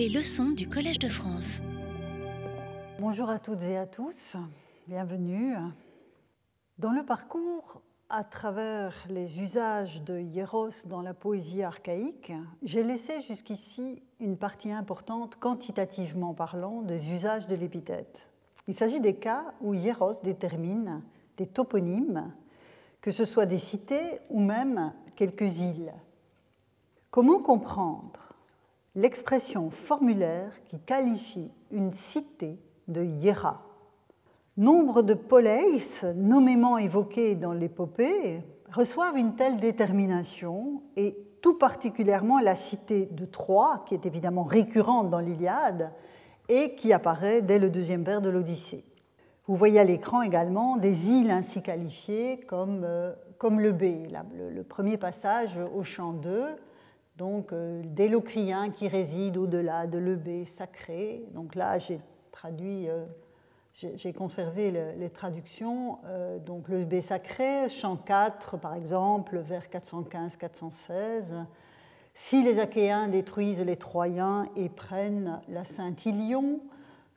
Les leçons du Collège de France. Bonjour à toutes et à tous, bienvenue. Dans le parcours à travers les usages de hieros dans la poésie archaïque, j'ai laissé jusqu'ici une partie importante, quantitativement parlant, des usages de l'épithète. Il s'agit des cas où hieros détermine des toponymes, que ce soit des cités ou même quelques îles. Comment comprendre l'expression formulaire qui qualifie une cité de hiera Nombre de poleis, nommément évoqués dans l'épopée, reçoivent une telle détermination, et tout particulièrement la cité de Troie, qui est évidemment récurrente dans l'Iliade et qui apparaît dès le deuxième vers de l'Odyssée. Vous voyez à l'écran également des îles ainsi qualifiées comme, euh, le B, le, premier passage au chant 2, donc euh, des locriens qui résident au-delà de l'EB sacré. Donc là, j'ai traduit, euh, j'ai conservé les traductions. Euh, donc le B sacré, chant 4 par exemple, vers 415-416. Si les Achéens détruisent les Troyens et prennent la Saint-Ilion,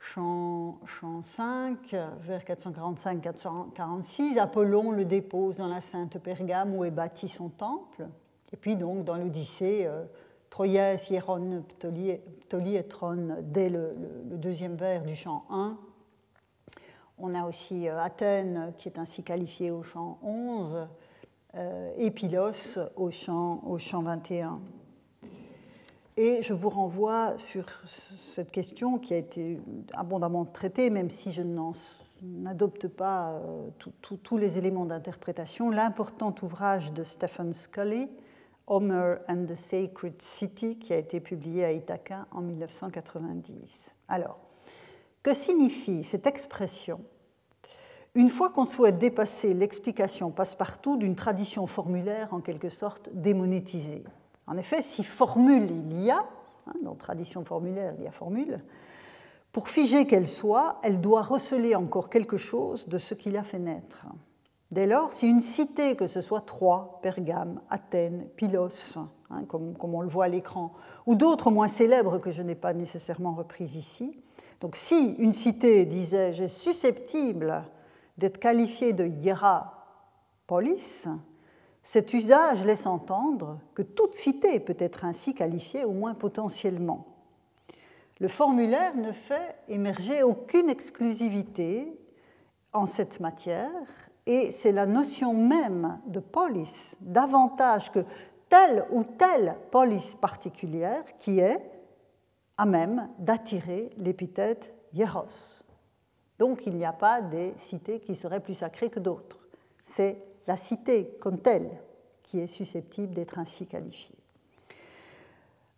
chant, chant 5, vers 445-446, Apollon le dépose dans la Sainte Pergame où est bâti son temple. Et puis donc dans l'Odyssée, euh, Troyès, Hieron, Ptolietron, dès le, deuxième vers du chant 1. On a aussi euh, Athènes qui est ainsi qualifiée au chant 11, euh, et Pylos au chant, au chant 21. Et je vous renvoie sur cette question qui a été abondamment traitée, même si je n'adopte pas tous les éléments d'interprétation, l'important ouvrage de Stephen Scully, Homer and the Sacred City, qui a été publié à Ithaca en 1990. Alors, que signifie cette expression? Une fois qu'on souhaite dépasser l'explication passe-partout d'une tradition formulaire en quelque sorte démonétisée En effet, si formule il y a, hein, dans tradition formulaire il y a formule, pour figer qu'elle soit, elle doit receler encore quelque chose de ce qui l'a fait naître. Dès lors, si une cité, que ce soit Troie, Pergame, Athènes, Pylos, hein, comme, on le voit à l'écran, ou d'autres moins célèbres que je n'ai pas nécessairement reprises ici, donc si une cité, disais-je, est susceptible d'être qualifiée de hierapolis, cet usage laisse entendre que toute cité peut être ainsi qualifiée, au moins potentiellement. Le formulaire ne fait émerger aucune exclusivité en cette matière et c'est la notion même de polis, davantage que telle ou telle polis particulière, qui est à même d'attirer l'épithète hieros. Donc il n'y a pas des cités qui seraient plus sacrées que d'autres. C'est la cité comme telle qui est susceptible d'être ainsi qualifiée.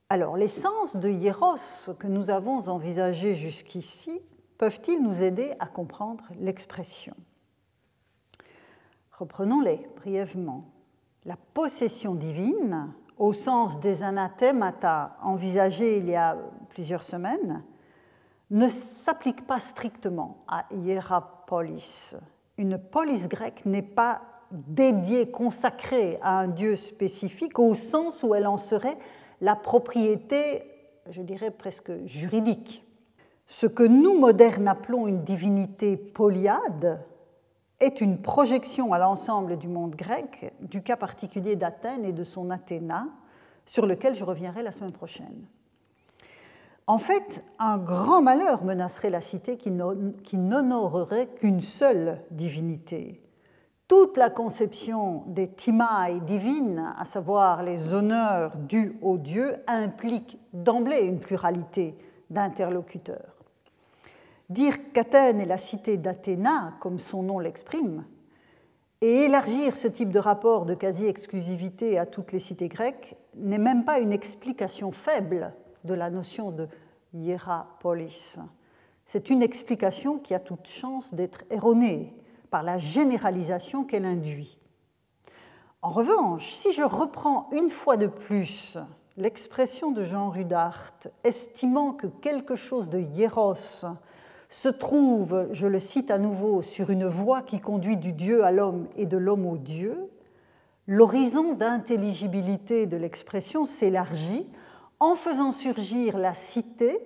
Alors, les sens de hieros que nous avons envisagés jusqu'ici peuvent-ils nous aider à comprendre l'expression? Reprenons-les brièvement. La possession divine, au sens des anathèmata envisagés il y a plusieurs semaines, ne s'applique pas strictement à Hierapolis. Une polis grecque n'est pas dédiée, consacrée à un dieu spécifique au sens où elle en serait la propriété, je dirais presque juridique. Ce que nous, modernes, appelons une divinité polyade, est une projection à l'ensemble du monde grec du cas particulier d'Athènes et de son Athéna, sur lequel je reviendrai la semaine prochaine. En fait, un grand malheur menacerait la cité qui n'honorerait qu'une seule divinité. Toute la conception des timae divines, à savoir les honneurs dus aux dieux, implique d'emblée une pluralité d'interlocuteurs. Dire qu'Athènes est la cité d'Athéna, comme son nom l'exprime, et élargir ce type de rapport de quasi-exclusivité à toutes les cités grecques n'est même pas une explication faible de la notion de hierapolis. C'est une explication qui a toute chance d'être erronée par la généralisation qu'elle induit. En revanche, si je reprends une fois de plus l'expression de Jean Rudart, estimant que quelque chose de hieros se trouve, je le cite à nouveau, sur une voie qui conduit du Dieu à l'homme et de l'homme au Dieu, l'horizon d'intelligibilité de l'expression s'élargit en faisant surgir la cité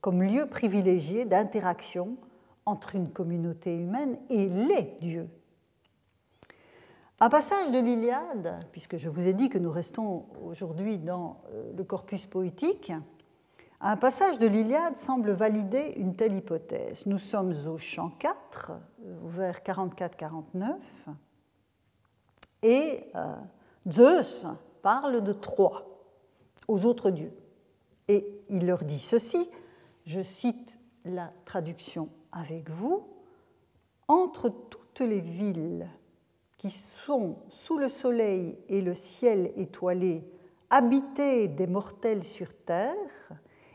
comme lieu privilégié d'interaction entre une communauté humaine et les dieux. Un passage de l'Iliade, puisque je vous ai dit que nous restons aujourd'hui dans euh, le corpus poétique, un passage de l'Iliade semble valider une telle hypothèse. Nous sommes au chant 4, vers 44-49, et euh, Zeus parle de Troie aux autres dieux. Et il leur dit ceci, je cite la traduction avec vous, entre toutes les villes qui sont sous le soleil et le ciel étoilé, habitées des mortels sur terre,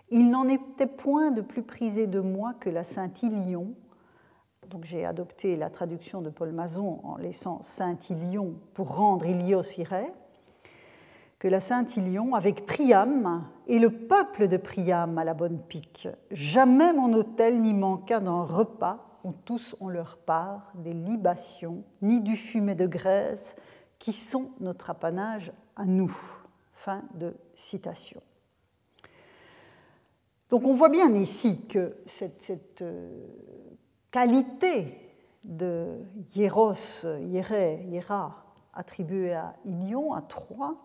il n'en était point de plus prisé de moi que la Saint-Ilion. Donc j'ai adopté la traduction de Paul Mazon en laissant Saint-Ilion pour rendre Ilios irait que la Saint-Ilion avec Priam et le peuple de Priam à la bonne pique. Jamais mon hôtel n'y manqua d'un repas où tous ont leur part des libations, ni du fumet de graisse, qui sont notre apanage à nous. Fin de citation. Donc on voit bien ici que cette, euh, qualité de hieros, hieré, hiera, attribuée à Ilion, à Troie,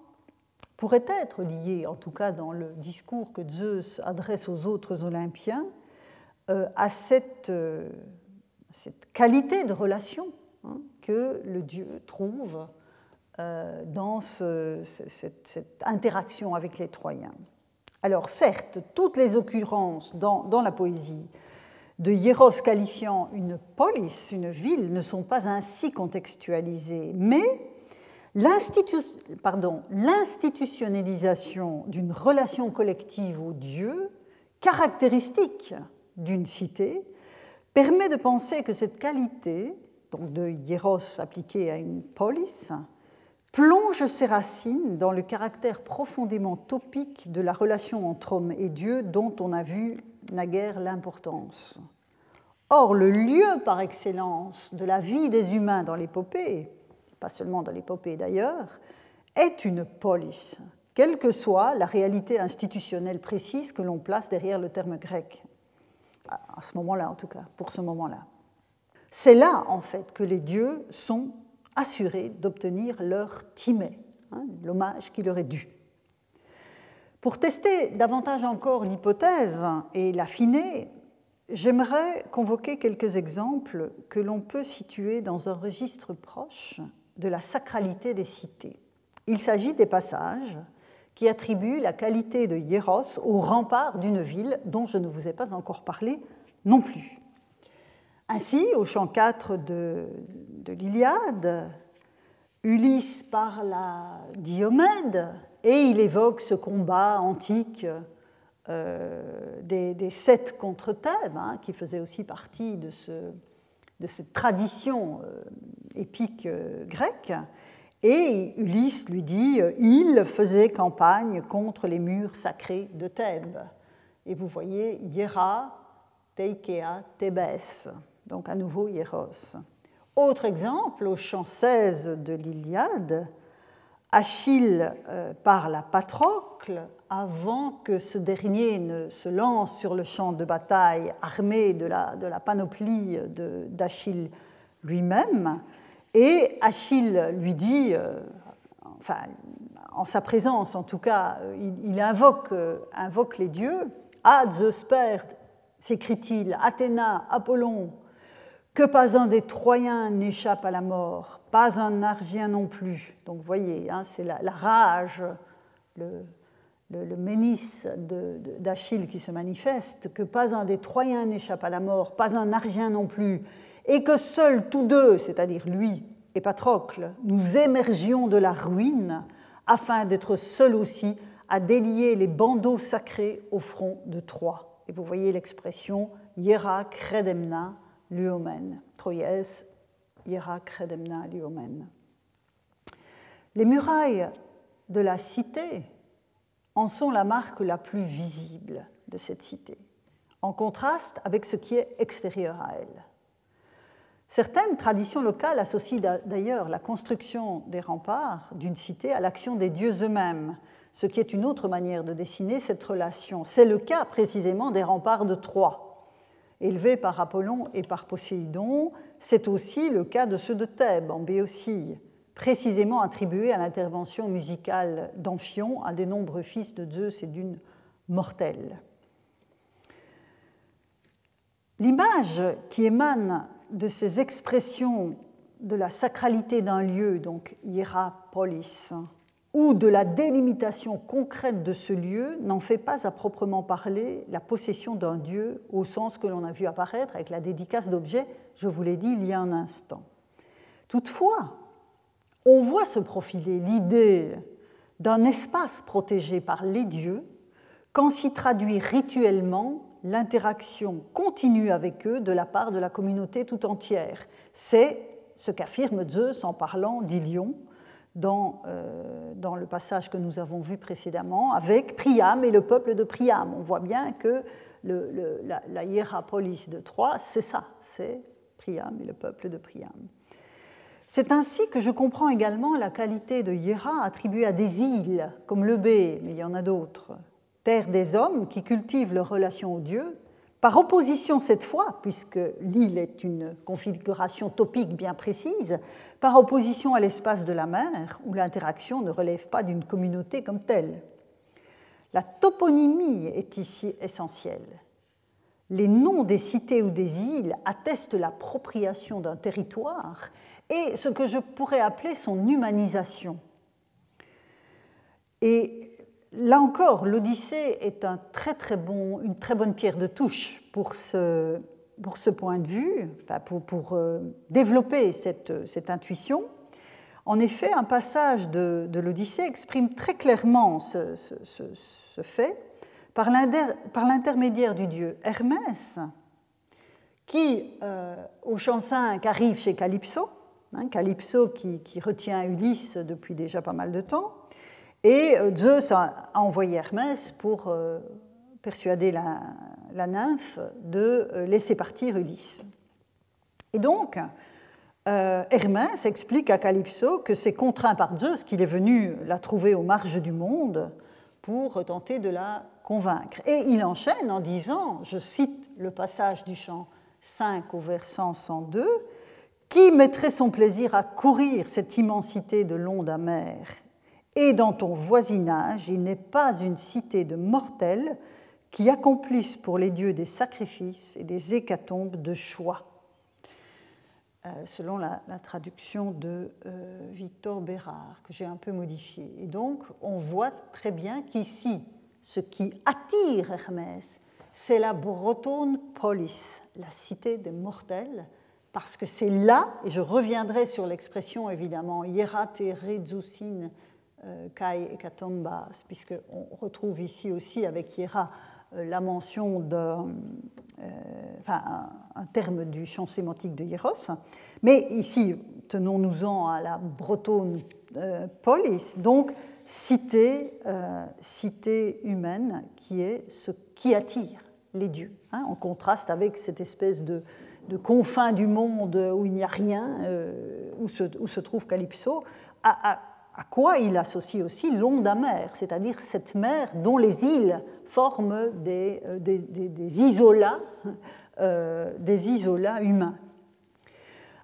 pourrait être liée, en tout cas dans le discours que Zeus adresse aux autres Olympiens, euh, à cette, euh, cette, qualité de relation hein, que le dieu trouve dans cette interaction avec les Troyens. Alors certes, toutes les occurrences dans, la poésie de Hieros qualifiant une polis, une ville, ne sont pas ainsi contextualisées, mais l'institutionnalisation d'une relation collective aux dieux, caractéristique d'une cité, permet de penser que cette qualité, donc de hieros appliquée à une polis, plonge ses racines dans le caractère profondément topique de la relation entre homme et Dieu dont on a vu naguère l'importance. Or, le lieu par excellence de la vie des humains dans l'épopée, pas seulement dans l'épopée d'ailleurs, est une polis, quelle que soit la réalité institutionnelle précise que l'on place derrière le terme grec, à ce moment-là en tout cas, pour ce moment-là. C'est là en fait que les dieux sont assurés d'obtenir leur timé, hein, l'hommage qui leur est dû. Pour tester davantage encore l'hypothèse et l'affiner, j'aimerais convoquer quelques exemples que l'on peut situer dans un registre proche de la sacralité des cités. Il s'agit des passages qui attribuent la qualité de Hieros au rempart d'une ville dont je ne vous ai pas encore parlé non plus. Ainsi, au chant 4 de, l'Iliade, Ulysse parle à Diomède et il évoque ce combat antique euh, des, sept contre Thèbes, hein, qui faisait aussi partie de, cette tradition euh, épique euh, grecque. Et Ulysse lui dit il faisait campagne contre les murs sacrés de Thèbes. Et vous voyez Hiera, Teikea, Thébès donc à nouveau Hieros. Autre exemple, au chant 16 de l'Iliade, Achille euh, parle à Patrocle avant que ce dernier ne se lance sur le champ de bataille armé de la, panoplie d'Achille lui-même. Et Achille lui dit, euh, enfin, en sa présence en tout cas, il, invoque, euh, les dieux. Ad Zeus s'écrit-il, Athéna, Apollon, que pas un des Troyens n'échappe à la mort, pas un Argien non plus. Donc vous voyez, hein, c'est la, rage, le, le, d'Achille qui se manifeste, que pas un des Troyens n'échappe à la mort, pas un Argien non plus, et que seuls tous deux, c'est-à-dire lui et Patrocle, nous émergions de la ruine afin d'être seuls aussi à délier les bandeaux sacrés au front de Troie. Et vous voyez l'expression hiera credemna, Troyes, credemna. Les murailles de la cité en sont la marque la plus visible de cette cité, en contraste avec ce qui est extérieur à elle. Certaines traditions locales associent d'ailleurs la construction des remparts d'une cité à l'action des dieux eux-mêmes, ce qui est une autre manière de dessiner cette relation. C'est le cas précisément des remparts de Troie, élevés par Apollon et par Poséidon. C'est aussi le cas de ceux de Thèbes, en Béotie, précisément attribués à l'intervention musicale d'Amphion, un des nombreux fils de Zeus et d'une mortelle. L'image qui émane de ces expressions de la sacralité d'un lieu, donc hierapolis, ou de la délimitation concrète de ce lieu n'en fait pas à proprement parler la possession d'un dieu au sens que l'on a vu apparaître avec la dédicace d'objets, je vous l'ai dit il y a un instant. Toutefois, on voit se profiler l'idée d'un espace protégé par les dieux quand s'y traduit rituellement l'interaction continue avec eux de la part de la communauté tout entière. C'est ce qu'affirme Zeus en parlant d'Ilion dans, euh, dans, le passage que nous avons vu précédemment avec Priam et le peuple de Priam. On voit bien que la, la hiérapolis de Troie, c'est ça, c'est Priam et le peuple de Priam. C'est ainsi que je comprends également la qualité de Hiera attribuée à des îles, comme le B, mais il y en a d'autres, terre des hommes qui cultivent leur relation aux dieux, par opposition cette fois, puisque l'île est une configuration topique bien précise, par opposition à l'espace de la mer, où l'interaction ne relève pas d'une communauté comme telle. La toponymie est ici essentielle. Les noms des cités ou des îles attestent l'appropriation d'un territoire et ce que je pourrais appeler son humanisation. Là encore, l'Odyssée est une très bonne pierre de touche pour ce, point de vue, pour, pour euh, développer cette, intuition. En effet, un passage de, l'Odyssée exprime très clairement ce, fait par l'intermédiaire du dieu Hermès, qui, euh, au chant 5, arrive chez Calypso, hein, Calypso qui retient Ulysse depuis déjà pas mal de temps, et euh, Zeus a, envoyé Hermès pour euh, persuader la, nymphe de euh, laisser partir Ulysse. Et donc, Hermès explique à Calypso que c'est contraint par Zeus qu'il est venu la trouver aux marges du monde pour tenter de la convaincre. Et il enchaîne en disant, je cite le passage du chant 5 au versant 102, Qui mettrait son plaisir à courir cette immensité de l'onde amère? Et dans ton voisinage, il n'est pas une cité de mortels qui accomplissent pour les dieux des sacrifices et des hécatombes de choix. Euh, selon la, traduction de euh, Victor Bérard, que j'ai un peu modifiée. Et donc, on voit très bien qu'ici, ce qui attire Hermès, c'est la Bretonne polis, la cité des mortels, parce que c'est là, et je reviendrai sur l'expression évidemment, hierate Redzoucine, euh, Kai et Katombas, puisqu'on retrouve ici aussi avec Hiera euh, la mention d'un euh, enfin, un, terme du champ sémantique de Hieros. Mais ici, tenons-nous-en à la bretonne polis, donc cité, cité humaine qui est ce qui attire les dieux, hein, en contraste avec cette espèce de, de confin du monde où il n'y a rien, où, se, où, se, trouve Calypso, à à quoi il associe aussi l'onde amère, c'est-à-dire cette mer dont les îles forment des, euh, isolats, euh, des isolats humains.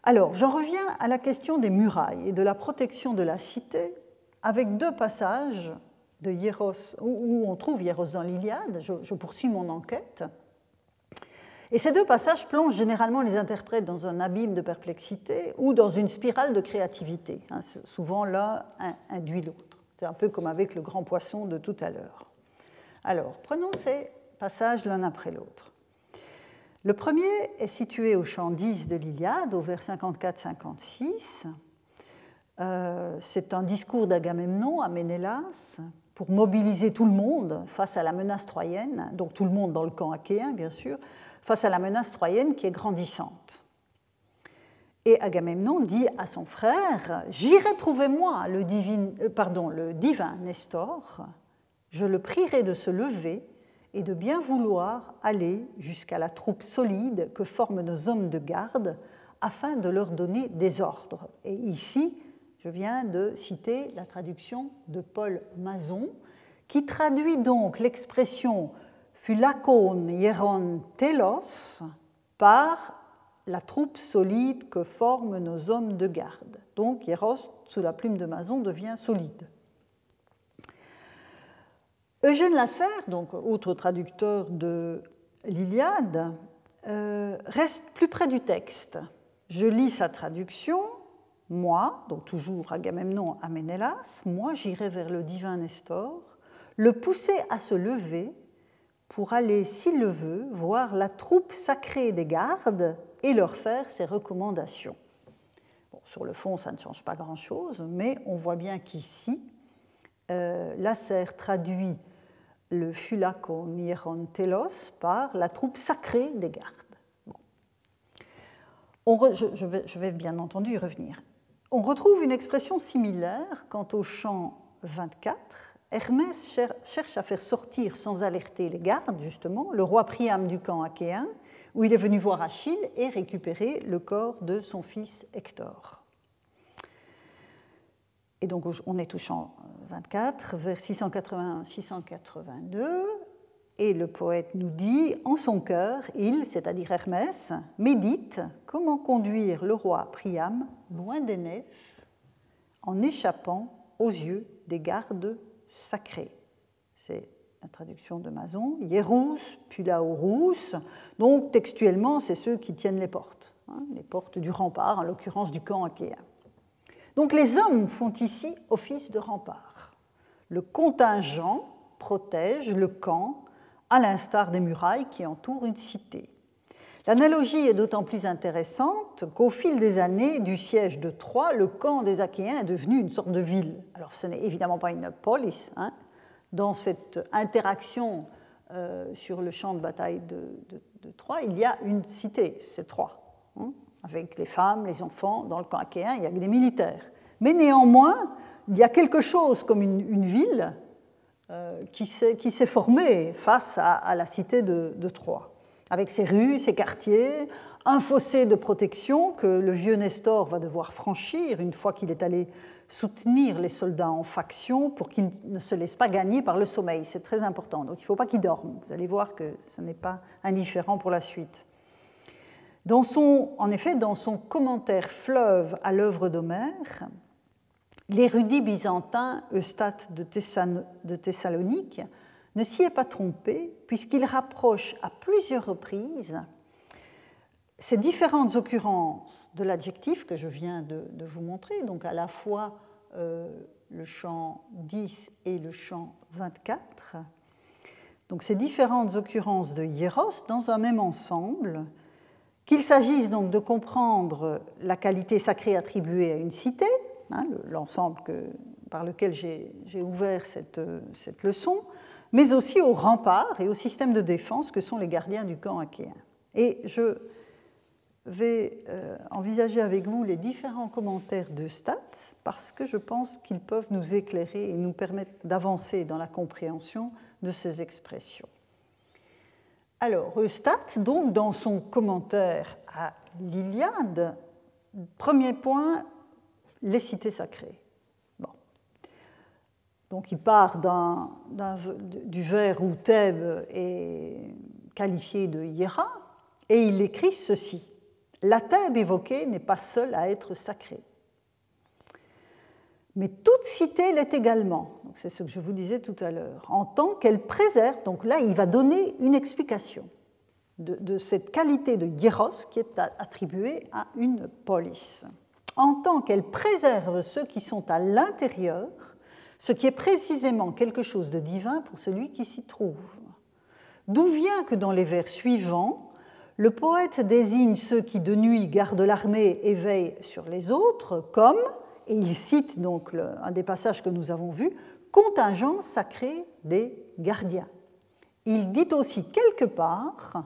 Alors, j'en reviens à la question des murailles et de la protection de la cité, avec deux passages de Hieros, où on trouve Hieros dans l'Iliade. je poursuis mon enquête. Et ces deux passages plongent généralement les interprètes dans un abîme de perplexité ou dans une spirale de créativité. Hein, souvent l'un induit l'autre. C'est un peu comme avec le grand poisson de tout à l'heure. Alors, prenons ces passages l'un après l'autre. Le premier est situé au chant 10 de l'Iliade, au vers 54-56. Euh, c'est un discours d'Agamemnon à Ménélas pour mobiliser tout le monde face à la menace troyenne, donc tout le monde dans le camp achéen, bien sûr, face à la menace troyenne qui est grandissante. Et Agamemnon dit à son frère J'irai trouver moi le, euh, pardon, le divin Nestor, je le prierai de se lever et de bien vouloir aller jusqu'à la troupe solide que forment nos hommes de garde afin de leur donner des ordres. Et ici, je viens de citer la traduction de Paul Mazon, qui traduit donc l'expression phulakon hieron telos par la troupe solide que forment nos hommes de garde. Donc hieros, sous la plume de Mason, devient solide. Eugène Lasserre, donc autre traducteur de l'Iliade, euh, reste plus près du texte. Je lis sa traduction. Moi, donc toujours Agamemnon à Ménélas, moi j'irai vers le divin Nestor, le pousser à se lever pour aller, s'il le veut, voir la troupe sacrée des gardes et leur faire ses recommandations. sur le fond, ça ne change pas grand-chose, mais on voit bien qu'ici, euh, Lasserre traduit le Fulacon Nieron Telos par la troupe sacrée des gardes. je, vais, bien entendu y revenir. On retrouve une expression similaire quant au chant 24. Hermès cherche à faire sortir sans alerter les gardes, justement, le roi Priam du camp achéen, où il est venu voir Achille et récupérer le corps de son fils Hector. Et donc on est au chant 24, vers 681-682, et le poète nous dit En son cœur, il, c'est-à-dire Hermès, médite comment conduire le roi Priam loin des nefs en échappant aux yeux des gardes sacrés. C'est la traduction de Mason. Hierous, Pulaorus. Donc textuellement, c'est ceux qui tiennent les portes, hein, les portes du rempart, en l'occurrence du camp achéen. Donc les hommes font ici office de rempart. Le contingent protège le camp, à l'instar des murailles qui entourent une cité. L'analogie est d'autant plus intéressante qu'au fil des années du siège de Troie, le camp des Achéens est devenu une sorte de ville. Alors ce n'est évidemment pas une polis. Hein. Dans cette interaction euh, sur le champ de bataille de, Troie, il y a une cité, c'est Troie. Hein avec les femmes, les enfants. Dans le camp achéen, il y a des militaires. Mais néanmoins, il y a quelque chose comme une, ville euh, qui s'est formée face à, la cité de, de, Troie, avec ses rues, ses quartiers, un fossé de protection que le vieux Nestor va devoir franchir une fois qu'il est allé soutenir les soldats en faction pour qu'ils ne se laissent pas gagner par le sommeil. C'est très important. Donc il ne faut pas qu'ils dorment. Vous allez voir que ce n'est pas indifférent pour la suite en effet, dans son commentaire fleuve à l'œuvre d'Homère, l'érudit byzantin Eustate de, de Thessalonique ne s'y est pas trompé, puisqu'il rapproche à plusieurs reprises ces différentes occurrences de l'adjectif que je viens de, vous montrer, donc à la fois euh, le champ 10 et le champ 24, donc ces différentes occurrences de hieros dans un même ensemble, qu'il s'agisse donc de comprendre la qualité sacrée attribuée à une cité, hein, l'ensemble par lequel j'ai ouvert cette, cette, leçon, mais aussi aux remparts et au système de défense que sont les gardiens du camp achéen. Et je vais euh, envisager avec vous les différents commentaires de Stat parce que je pense qu'ils peuvent nous éclairer et nous permettre d'avancer dans la compréhension de ces expressions. Alors, Eustat, donc, dans son commentaire à l'Iliade, premier point, les cités sacrées. Donc, il part du vers où Thèbes est qualifié de hiéra, et il écrit ceci La Thèbes évoquée n'est pas seule à être sacrée mais toute cité l'est également. C'est ce que je vous disais tout à l'heure. En tant qu'elle préserve, donc là, il va donner une explication de, cette qualité de hieros qui est attribuée à une police. En tant qu'elle préserve ceux qui sont à l'intérieur, ce qui est précisément quelque chose de divin pour celui qui s'y trouve. D'où vient que dans les vers suivants, le poète désigne ceux qui de nuit gardent l'armée et veillent sur les autres comme et il cite donc un des passages que nous avons vus, contingent sacré des gardiens. Il dit aussi quelque part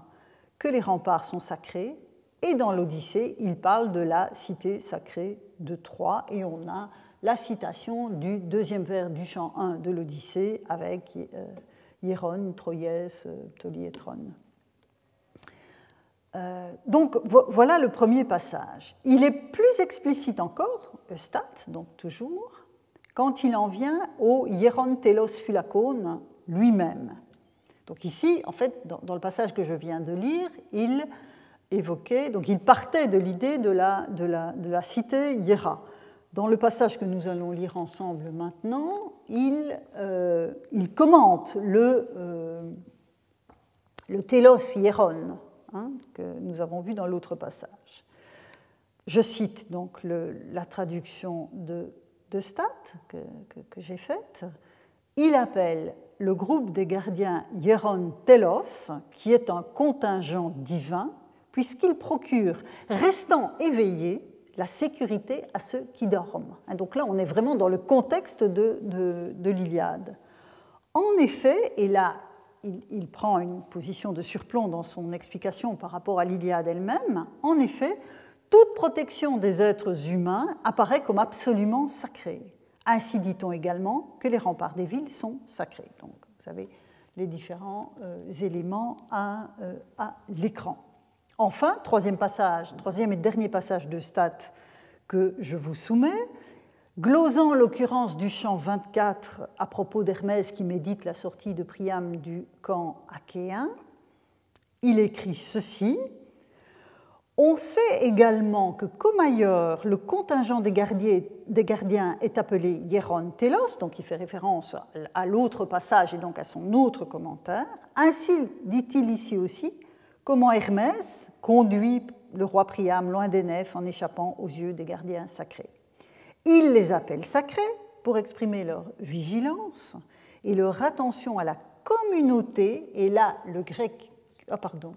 que les remparts sont sacrés, et dans l'Odyssée, il parle de la cité sacrée de Troie, et on a la citation du deuxième vers du chant 1 de l'Odyssée avec euh, Hieron, Troyès, Ptoliétron. Euh, donc voilà le premier passage. Il est plus explicite encore, Eustat, donc toujours, quand il en vient au hieron telos phylakon lui-même. Donc ici, en fait, dans, le passage que je viens de lire, il évoquait, donc il partait de l'idée de la, de, la, de la, cité hiera. Dans le passage que nous allons lire ensemble maintenant, il, euh, commente le, euh, le telos hieron hein, que nous avons vu dans l'autre passage. Je cite donc la traduction de, Stat que, j'ai faite. Il appelle le groupe des gardiens Hieron Telos, qui est un contingent divin, puisqu'il procure, restant éveillé, la sécurité à ceux qui dorment. Donc là, on est vraiment dans le contexte de, de, l'Iliade. En effet, et là, il, prend une position de surplomb dans son explication par rapport à l'Iliade elle-même, en effet, toute protection des êtres humains apparaît comme absolument sacrée. Ainsi dit-on également que les remparts des villes sont sacrés. Donc, vous avez les différents euh, éléments à, euh, à l'écran. Enfin, troisième passage, troisième et dernier passage de Stat que je vous soumets, glosant l'occurrence du chant 24 à propos d'Hermès qui médite la sortie de Priam du camp achéen, il écrit ceci on sait également que comme ailleurs, le contingent des, gardiens est appelé Hieron Telos, donc il fait référence à l'autre passage et donc à son autre commentaire. Ainsi dit-il ici aussi comment Hermès conduit le roi Priam loin des nefs en échappant aux yeux des gardiens sacrés. Il les appelle sacrés pour exprimer leur vigilance et leur attention à la communauté, et là le grec, ah pardon,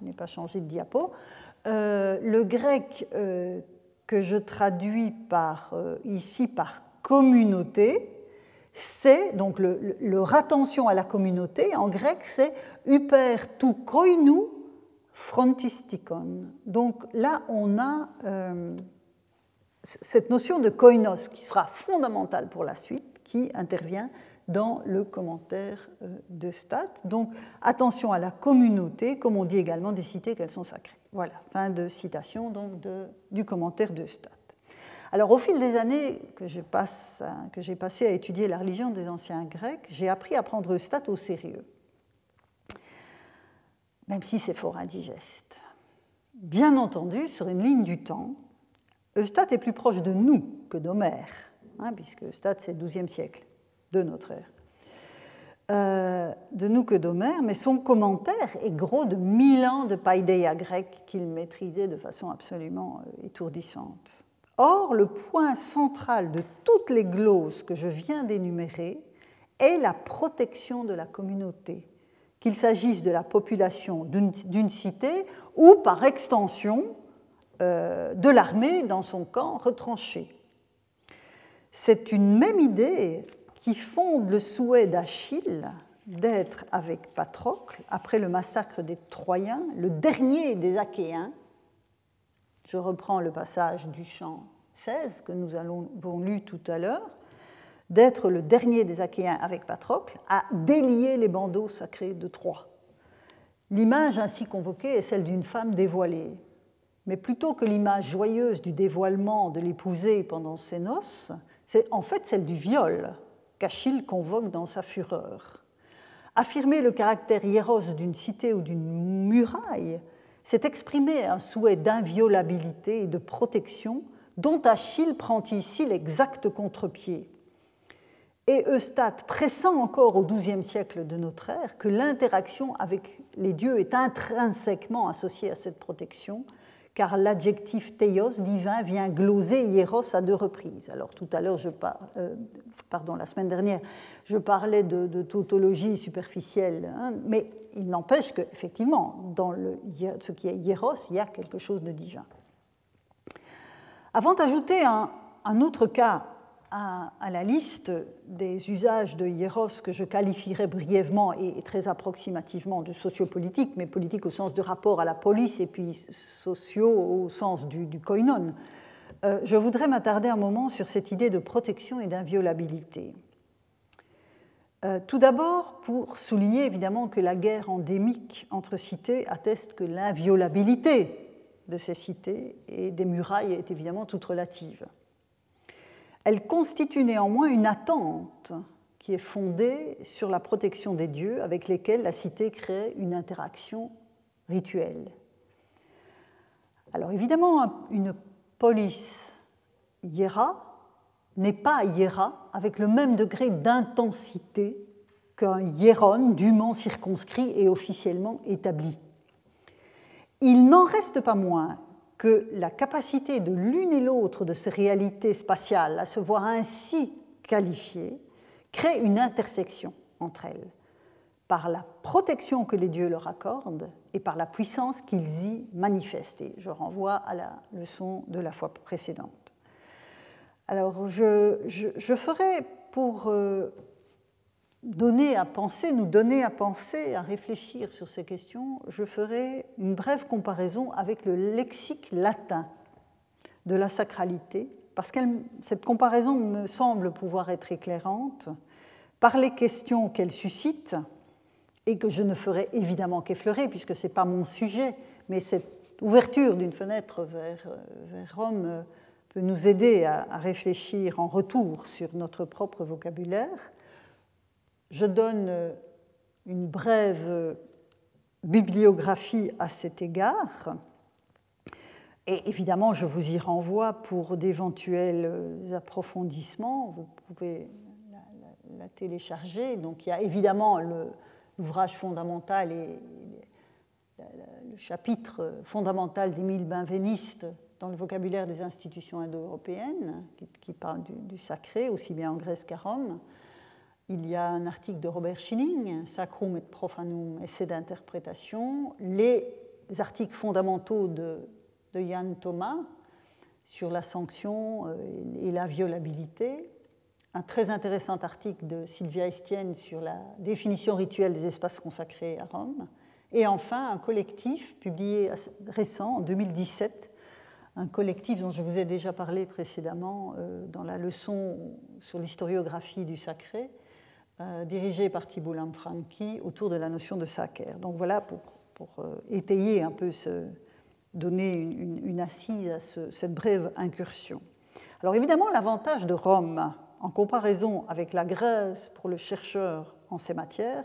n'ai pas changé de diapo. Euh, le grec euh, que je traduis par, euh, ici par communauté, c'est donc le, à la communauté. En grec, c'est hyper tu koinou frontistikon. Donc là, on a cette notion de koinos qui sera fondamentale pour la suite, qui intervient dans le commentaire euh, de Stat. Donc attention à la communauté, comme on dit également des cités qu'elles sont sacrées. Voilà, fin de citation du commentaire de Stat. Alors au fil des années que j'ai passé à étudier la religion des anciens Grecs, j'ai appris à prendre Stat au sérieux, même si c'est fort indigeste. Bien entendu, sur une ligne du temps, Eustat est plus proche de nous que d'Homère, hein, puisque Eustat c'est le XIIe siècle de notre ère. Euh, de nous que d'Homère, mais son commentaire est gros de mille ans de païdéia grec qu'il maîtrisait de façon absolument euh, étourdissante. Or, le point central de toutes les glosses que je viens d'énumérer est la protection de la communauté, qu'il s'agisse de la population d'une cité ou, par extension, euh, de l'armée dans son camp retranché. C'est une même idée qui fonde le souhait d'Achille d'être avec Patrocle après le massacre des Troyens, le dernier des Achéens. Je reprends le passage du chant 16 que nous avons lu tout à l'heure, d'être le dernier des Achéens avec Patrocle, à délier les bandeaux sacrés de Troie. L'image ainsi convoquée est celle d'une femme dévoilée. Mais plutôt que l'image joyeuse du dévoilement de l'épousée pendant ses noces, c'est en fait celle du viol qu'Achille convoque dans sa fureur. Affirmer le caractère hiéros d'une cité ou d'une muraille, c'est exprimer un souhait d'inviolabilité et de protection dont Achille prend ici l'exact contre-pied. Et Eustate pressant encore au XIIe siècle de notre ère que l'interaction avec les dieux est intrinsèquement associée à cette protection, car l'adjectif théos, divin, vient gloser hieros à deux reprises. Alors tout à l'heure, je euh, pardon, la semaine dernière, je parlais de, tautologie superficielle, hein, mais il n'empêche qu'effectivement, dans ce qui est hieros, il y a quelque chose de divin. Avant d'ajouter un, autre cas à, la liste des usages de hieros que je qualifierais brièvement et très approximativement de sociopolitique, mais politique au sens de rapport à la police et puis sociaux au sens du, du koinon. Euh, je voudrais m'attarder un moment sur cette idée de protection et d'inviolabilité. Euh, tout d'abord, pour souligner évidemment que la guerre endémique entre cités atteste que l'inviolabilité de ces cités et des murailles est évidemment toute relative. elle constitue néanmoins une attente qui est fondée sur la protection des dieux avec lesquels la cité crée une interaction rituelle. Alors évidemment, une police hiera n'est pas hiera avec le même degré d'intensité qu'un hieron dûment circonscrit et officiellement établi. Il n'en reste pas moins que la capacité de l'une et l'autre de ces réalités spatiales à se voir ainsi qualifiées crée une intersection entre elles, par la protection que les dieux leur accordent et par la puissance qu'ils y manifestent. Et je renvoie à la leçon de la fois précédente. Alors, je, ferai pour euh, donner à penser, nous donner à penser, à réfléchir sur ces questions, je ferai une brève comparaison avec le lexique latin de la sacralité, parce que cette comparaison me semble pouvoir être éclairante par les questions qu'elle suscite, et que je ne ferai évidemment qu'effleurer, puisque ce n'est pas mon sujet, mais cette ouverture d'une fenêtre vers, vers Rome euh, nous aider à, réfléchir en retour sur notre propre vocabulaire je donne euh, une brève euh, bibliographie à cet égard. Et évidemment, je vous y renvoie pour d'éventuels euh, approfondissements. Vous pouvez la, télécharger. Donc il y a évidemment l'ouvrage fondamental et le chapitre fondamental d'Émile Benveniste dans le vocabulaire des institutions indo-européennes, qui, parle du, du, sacré, aussi bien en Grèce qu'à Rome. Il y a un article de Robert Schilling, Sacrum et Profanum, essai d'interprétation, les articles fondamentaux de, de Yann Thomas sur la sanction euh, et la violabilité, un très intéressant article de Sylvia Estienne sur la définition rituelle des espaces consacrés à Rome, et enfin un collectif publié récent, en 2017, un collectif dont je vous ai déjà parlé précédemment euh, dans la leçon sur l'historiographie du sacré, euh, dirigé par Thibault Lamfranchi autour de la notion de sacer. Donc voilà pour, euh, étayer un peu, donner une, assise à cette brève incursion. Alors évidemment, l'avantage de Rome en comparaison avec la Grèce pour le chercheur en ces matières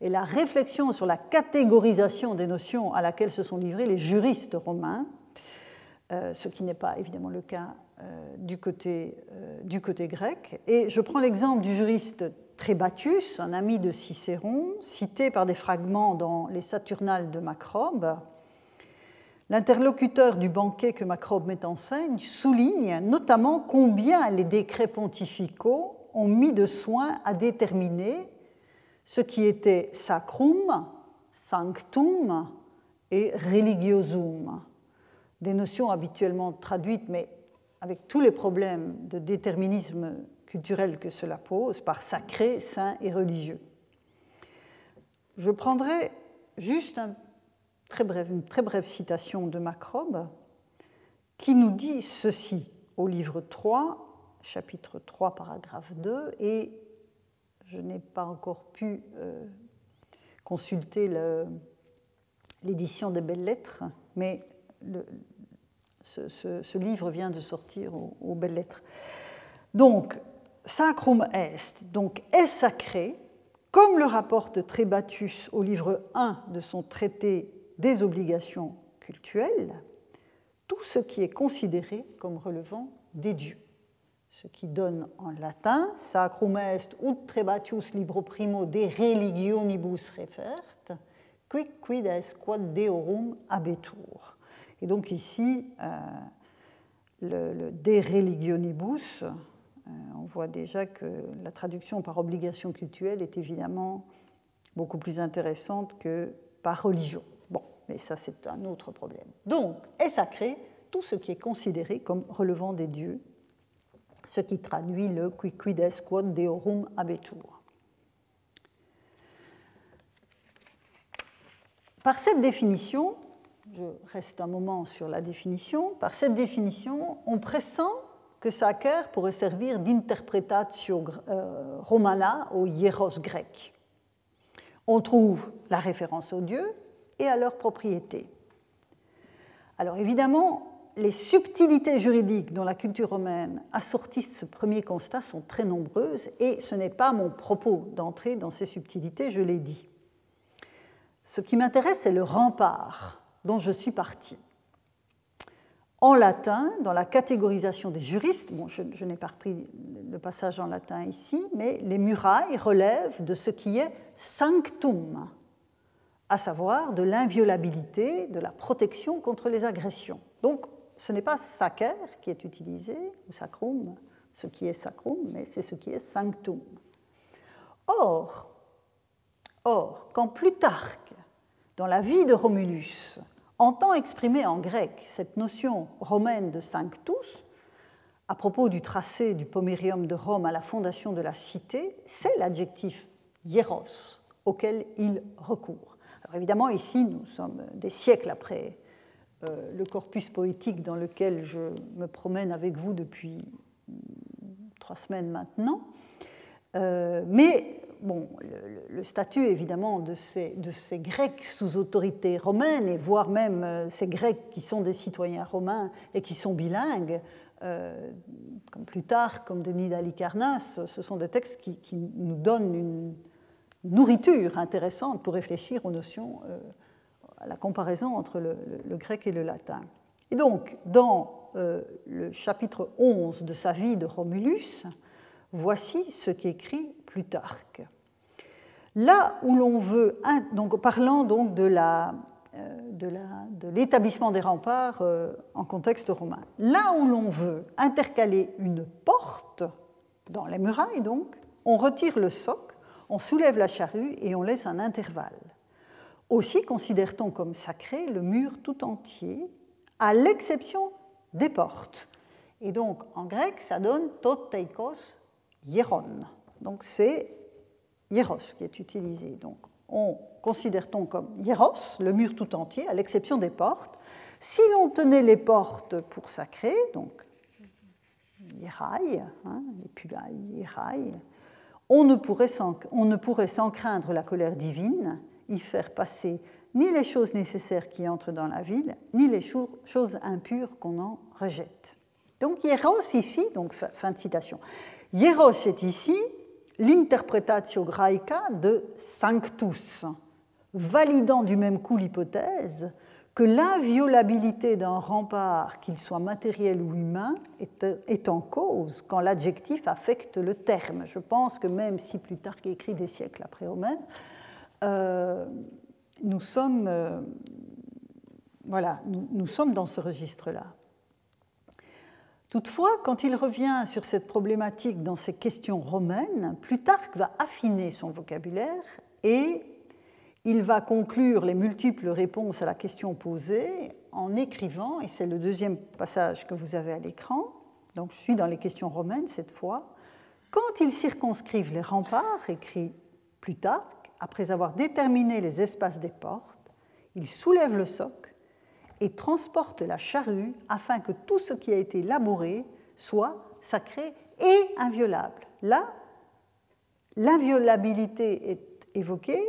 est la réflexion sur la catégorisation des notions à laquelle se sont livrés les juristes romains, ce qui n'est pas évidemment le cas du, côté, du côté grec. Et je prends l'exemple du juriste Trébatus, un ami de Cicéron, cité par des fragments dans les Saturnales de Macrobe, l'interlocuteur du banquet que Macrobe met en scène souligne notamment combien les décrets pontificaux ont mis de soin à déterminer ce qui était sacrum, sanctum et religiosum, des notions habituellement traduites, mais avec tous les problèmes de déterminisme culturel que cela pose par sacré, saint et religieux. Je prendrai juste une très brève citation de Macrobe qui nous dit ceci au livre 3, chapitre 3, paragraphe 2, et je n'ai pas encore pu euh, consulter l'édition des belles lettres, mais ce, livre vient de sortir aux, belles lettres. Donc, sacrum est, donc est sacré, comme le rapporte Trébatus au livre 1 de son traité des obligations cultuelles, tout ce qui est considéré comme relevant des dieux. Ce qui donne en latin sacrum est ut Trebatius libro primo de religionibus refert, quic quid est quod deorum abetur. Et donc ici, euh, le, le de religionibus, euh, on voit déjà que la traduction par obligation cultuelle est évidemment beaucoup plus intéressante que par religion. Bon, mais ça c'est un autre problème. Donc, est sacré tout ce qui est considéré comme relevant des dieux, ce qui traduit le quiquid est quod deorum abetur. Par cette définition, je reste un moment sur la définition, par cette définition, on pressent que Sacer pourrait servir d'interprétation euh, romana au hieros grec. On trouve la référence aux dieux et à leurs propriétés. Alors évidemment, les subtilités juridiques dont la culture romaine assortissent ce premier constat sont très nombreuses et ce n'est pas mon propos d'entrer dans ces subtilités, je l'ai dit. Ce qui m'intéresse, c'est le rempart dont je suis parti. En latin, dans la catégorisation des juristes, je n'ai pas repris le passage en latin ici, mais les murailles relèvent de ce qui est sanctum, à savoir de l'inviolabilité, de la protection contre les agressions. Donc, ce n'est pas sacer qui est utilisé, ou sacrum, ce qui est sacrum, mais c'est ce qui est sanctum. Or, or, quand Plutarque, dans la vie de Romulus, entend exprimer en grec cette notion romaine de sanctus, à propos du tracé du pomérium de Rome à la fondation de la cité, c'est l'adjectif hieros auquel il recourt. Alors évidemment, ici, nous sommes des siècles après euh, le corpus poétique dans lequel je me promène avec vous depuis trois semaines maintenant. Euh, mais bon, le, statut évidemment de ces, de ces, Grecs sous autorité romaine, et voire même euh, ces Grecs qui sont des citoyens romains et qui sont bilingues, comme plus tard, comme Denis d'Alicarnasse, ce sont des textes qui, nous donnent une nourriture intéressante pour réfléchir aux notions la comparaison entre le, grec et le latin. Et donc, dans euh, le chapitre 11 de sa vie de Romulus, voici ce qu'écrit Plutarque. Là où l'on veut, donc, parlant donc de la, euh, de l'établissement des remparts euh, en contexte romain. Là où l'on veut intercaler une porte, dans les murailles donc, on retire le soc, on soulève la charrue et on laisse un intervalle. Aussi considère-t-on comme sacré le mur tout entier, à l'exception des portes. Et donc en grec, ça donne toteikos hieron. Donc c'est hieros qui est utilisé. Donc on considère-t-on comme hieros, le mur tout entier, à l'exception des portes. Si l'on tenait les portes pour sacrées, donc hierai, hein, les on ne pourrait sans craindre la colère divine y faire passer ni les choses nécessaires qui entrent dans la ville, ni les choses impures qu'on en rejette. Donc Hieros ici, donc fin de citation. Hieros est ici l'interpretatio graeca de Sanctus, validant du même coup l'hypothèse que l'inviolabilité d'un rempart, qu'il soit matériel ou humain, est, en cause quand l'adjectif affecte le terme. Je pense que même si Plutarque écrit des siècles après Homère, euh, euh, nous, sommes dans ce registre-là. Toutefois, quand il revient sur cette problématique dans ses questions romaines, Plutarque va affiner son vocabulaire et il va conclure les multiples réponses à la question posée en écrivant, et c'est le deuxième passage que vous avez à l'écran, donc je suis dans les questions romaines cette fois, quand ils circonscrivent les remparts, écrit Plutarque, après avoir déterminé les espaces des portes, il soulève le soc et transporte la charrue afin que tout ce qui a été labouré soit sacré et inviolable. Là, l'inviolabilité est évoquée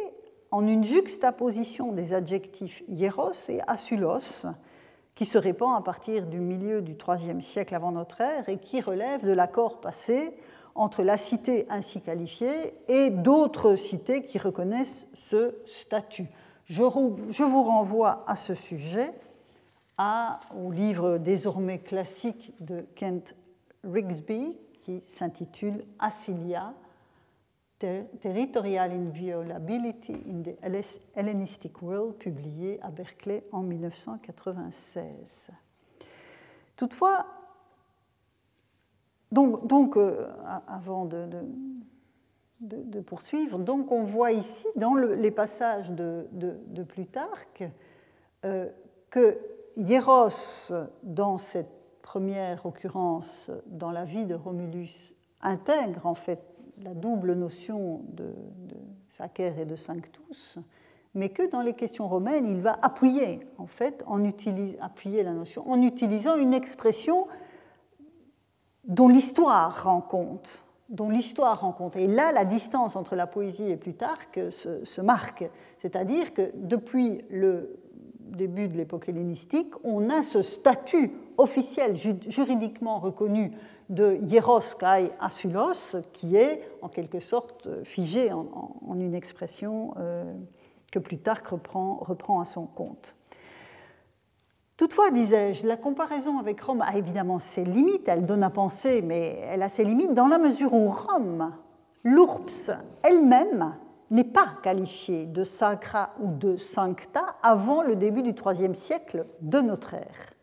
en une juxtaposition des adjectifs hieros et asulos, qui se répand à partir du milieu du IIIe siècle avant notre ère et qui relève de l'accord passé entre la cité ainsi qualifiée et d'autres cités qui reconnaissent ce statut. Je vous renvoie à ce sujet au livre désormais classique de Kent Rigsby qui s'intitule Asilia, Territorial Inviolability in the Hellenistic World, publié à Berkeley en 1996. Toutefois, donc, euh, avant de, poursuivre, donc on voit ici dans les passages de, Plutarque euh, que Hieros, dans cette première occurrence dans la vie de Romulus, intègre en fait la double notion de, Sacer et de Sanctus, mais que dans les questions romaines, il va appuyer en fait, en appuyer la notion en utilisant une expression dont l'histoire rend compte, dont l'histoire rend compte. Et là, la distance entre la poésie et Plutarque se, se marque. C'est-à-dire que depuis le début de l'époque hellénistique, on a ce statut officiel, juridiquement reconnu de Hieros kai asulos, qui est en quelque sorte figé en, une expression euh, que Plutarque reprend, reprend à son compte. Toutefois, disais-je, la comparaison avec Rome a évidemment ses limites, elle donne à penser, mais elle a ses limites dans la mesure où Rome, l'URPS elle-même, n'est pas qualifiée de sacra ou de sancta avant le début du IIIe siècle de notre ère.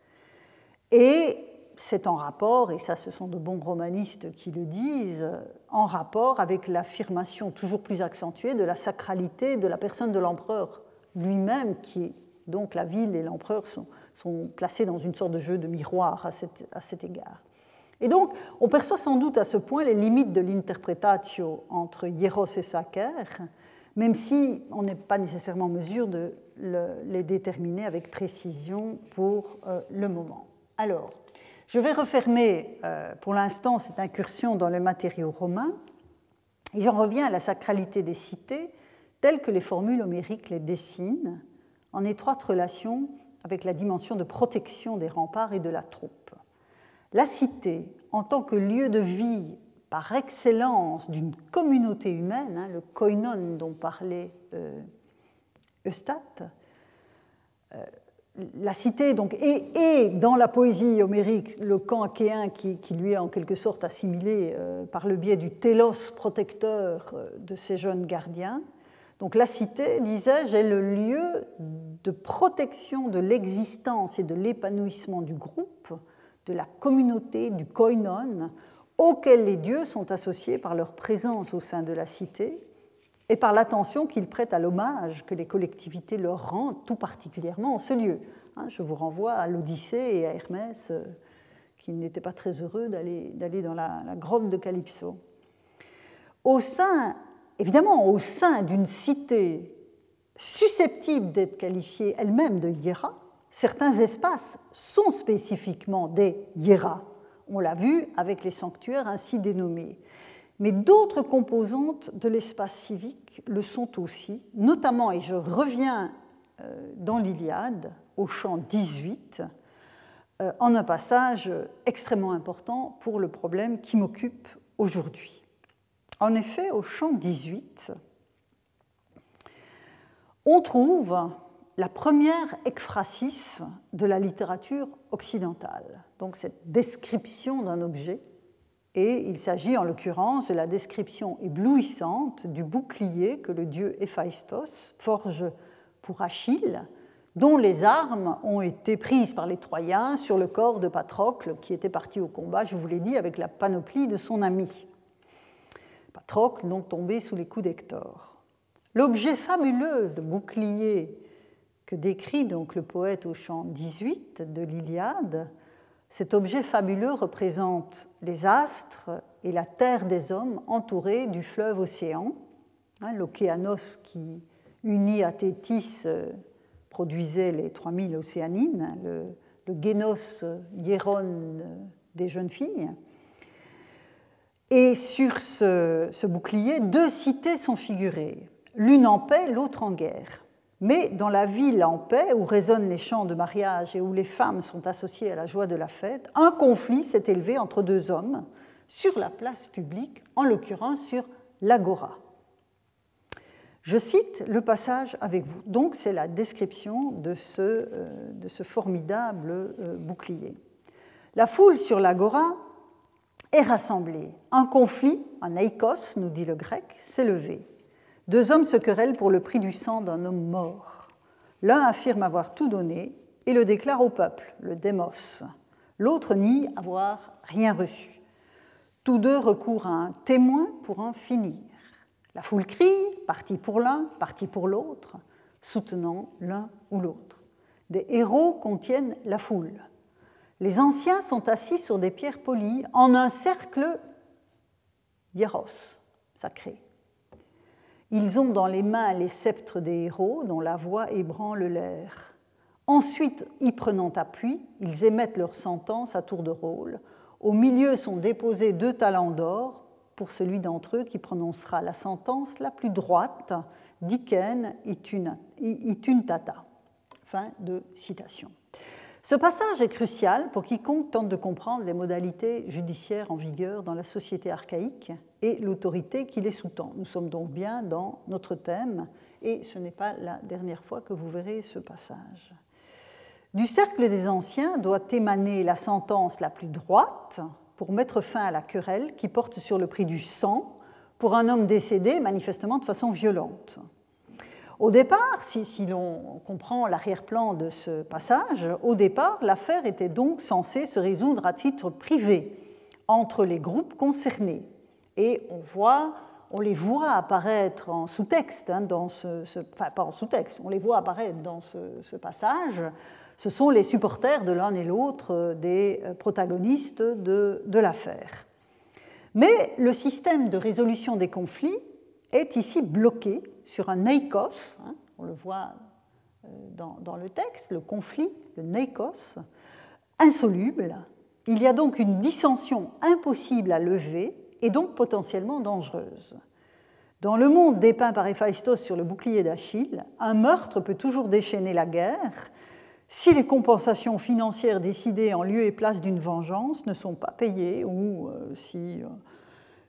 Et c'est en rapport, et ça ce sont de bons romanistes qui le disent, en rapport avec l'affirmation toujours plus accentuée de la sacralité de la personne de l'empereur lui-même, qui donc la ville et l'empereur sont, placés dans une sorte de jeu de miroir à cet égard. Et donc, on perçoit sans doute à ce point les limites de l'interpretatio entre hieros et sacer, même si on n'est pas nécessairement en mesure de les déterminer avec précision pour euh, le moment. Alors, je vais refermer euh, pour l'instant cette incursion dans le matériau romain et j'en reviens à la sacralité des cités telles que les formules homériques les dessinent, en étroite relation avec la dimension de protection des remparts et de la troupe. La cité, en tant que lieu de vie par excellence d'une communauté humaine, hein, le koinon dont parlait euh, Eustate, euh, la cité, donc, et, dans la poésie homérique, le camp achéen qui, lui est en quelque sorte assimilé euh, par le biais du télos protecteur euh, de ces jeunes gardiens. Donc la cité, disais-je, est le lieu de protection de l'existence et de l'épanouissement du groupe, de la communauté, du koinon, auquel les dieux sont associés par leur présence au sein de la cité et par l'attention qu'ils prêtent à l'hommage que les collectivités leur rendent, tout particulièrement en ce lieu. Hein, je vous renvoie à l'Odyssée et à Hermès, euh, qui n'étaient pas très heureux d'aller dans la, grotte de Calypso. Au évidemment, au sein d'une cité susceptible d'être qualifiée elle-même de hiera, certains espaces sont spécifiquement des hieras. On l'a vu avec les sanctuaires ainsi dénommés. Mais d'autres composantes de l'espace civique le sont aussi, notamment, et je reviens euh, dans l'Iliade, au chant 18, euh, en un passage extrêmement important pour le problème qui m'occupe aujourd'hui. En effet, au chant 18, on trouve la première ekphrasis de la littérature occidentale, donc cette description d'un objet et il s'agit en l'occurrence de la description éblouissante du bouclier que le dieu Héphaïstos forge pour Achille, dont les armes ont été prises par les Troyens sur le corps de Patrocle, qui était parti au combat, je vous l'ai dit, avec la panoplie de son ami. Patrocle, donc tombé sous les coups d'Hector. L'objet fabuleux, de bouclier que décrit donc le poète au chant 18 de l'Iliade, cet objet fabuleux représente les astres et la terre des hommes entourés du fleuve océan, hein, l'océanos qui, uni à Thétis, euh, produisait les 3000 océanines, le, génos hieron des jeunes filles. Et sur ce bouclier, deux cités sont figurées, l'une en paix, l'autre en guerre. Mais dans la ville en paix, où résonnent les chants de mariage et où les femmes sont associées à la joie de la fête, un conflit s'est élevé entre deux hommes sur la place publique, en l'occurrence sur l'agora. Je cite le passage avec vous. Donc c'est la description de ce, euh, formidable euh, bouclier. La foule sur l'agora est rassemblée. Un conflit, un eikos, nous dit le grec, s'est levé. Deux hommes se querellent pour le prix du sang d'un homme mort. L'un affirme avoir tout donné et le déclare au peuple, le démos. L'autre nie avoir rien reçu. Tous deux recourent à un témoin pour en finir. La foule crie, parti pour l'un, parti pour l'autre, soutenant l'un ou l'autre. Des héros contiennent la foule. Les anciens sont assis sur des pierres polies en un cercle hieros, sacré. Ils ont dans les mains les sceptres des héros dont la voix ébranle l'air. Ensuite, y prenant appui, ils émettent leur sentence à tour de rôle. Au milieu sont déposés deux talents d'or pour celui d'entre eux qui prononcera la sentence la plus droite, Diken ituntata. Fin de citation. Ce passage est crucial pour quiconque tente de comprendre les modalités judiciaires en vigueur dans la société archaïque et l'autorité qui les sous-tend. Nous sommes donc bien dans notre thème et ce n'est pas la dernière fois que vous verrez ce passage. Du cercle des anciens doit émaner la sentence la plus droite pour mettre fin à la querelle qui porte sur le prix du sang pour un homme décédé manifestement de façon violente. Au départ, si, l'on comprend l'arrière-plan de ce passage, au départ, l'affaire était donc censée se résoudre à titre privé entre les groupes concernés. Et on voit, on les voit apparaître en sous-texte, hein, dans ce, enfin pas en sous-texte, on les voit apparaître dans ce, passage. Ce sont les supporters de l'un et l'autre des protagonistes de, de l'affaire. Mais le système de résolution des conflits est ici bloqué sur un neikos, hein, on le voit euh, dans, le texte, le conflit, le neikos, insoluble. Il y a donc une dissension impossible à lever et donc potentiellement dangereuse. Dans le monde dépeint par Héphaïstos sur le bouclier d'Achille, un meurtre peut toujours déchaîner la guerre si les compensations financières décidées en lieu et place d'une vengeance ne sont pas payées ou euh, si euh,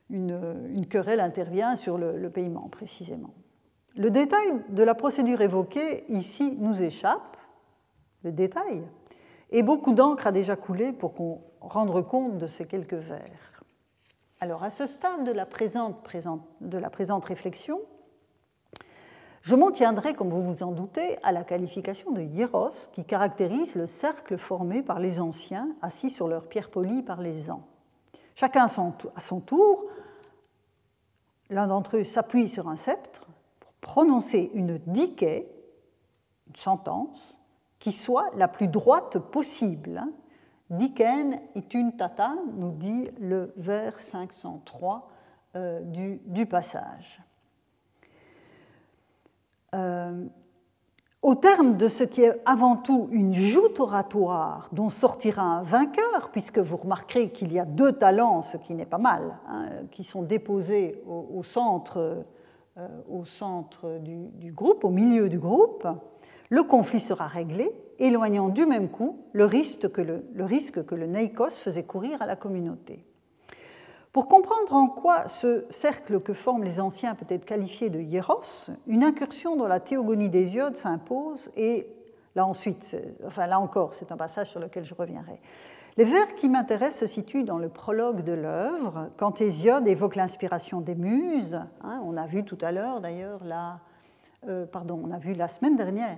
une, querelle intervient sur le, paiement précisément. Le détail de la procédure évoquée ici nous échappe, le détail, et beaucoup d'encre a déjà coulé pour qu'on rende compte de ces quelques vers. Alors à ce stade de la présente, de la présente réflexion, je m'en tiendrai, comme vous vous en doutez, à la qualification de hieros qui caractérise le cercle formé par les anciens assis sur leur pierre polie par les ans. Chacun à son tour L'un d'entre eux s'appuie sur un sceptre pour prononcer une dike, une sentence, qui soit la plus droite possible. Diken une tata, nous dit le vers 503 euh, du, passage. Euh, au terme de ce qui est avant tout une joute oratoire dont sortira un vainqueur, puisque vous remarquerez qu'il y a deux talents, ce qui n'est pas mal, hein, qui sont déposés au, centre, euh, du, groupe, au milieu du groupe, le conflit sera réglé, éloignant du même coup le risque que le, le risque que le Neikos faisait courir à la communauté. Pour comprendre en quoi ce cercle que forment les anciens peut être qualifié de hieros, une incursion dans la théogonie des iodes s'impose et là ensuite, enfin là encore, c'est un passage sur lequel je reviendrai. Les vers qui m'intéressent se situent dans le prologue de l'œuvre, quand Hésiode évoque l'inspiration des muses. Hein, on a vu tout à l'heure d'ailleurs, la, euh, pardon, on a vu la semaine dernière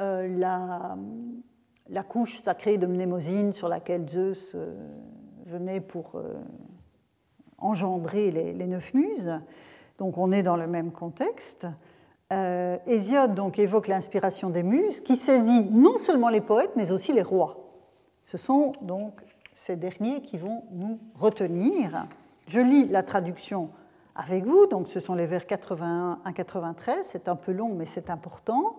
euh, la, couche sacrée de Mnémosine sur laquelle Zeus euh, venait pour engendrer les, neuf muses. Donc on est dans le même contexte. Euh, Hésiode donc évoque l'inspiration des muses qui saisit non seulement les poètes mais aussi les rois. Ce sont donc ces derniers qui vont nous retenir. Je lis la traduction avec vous, donc ce sont les vers 81 à 93, c'est un peu long mais c'est important.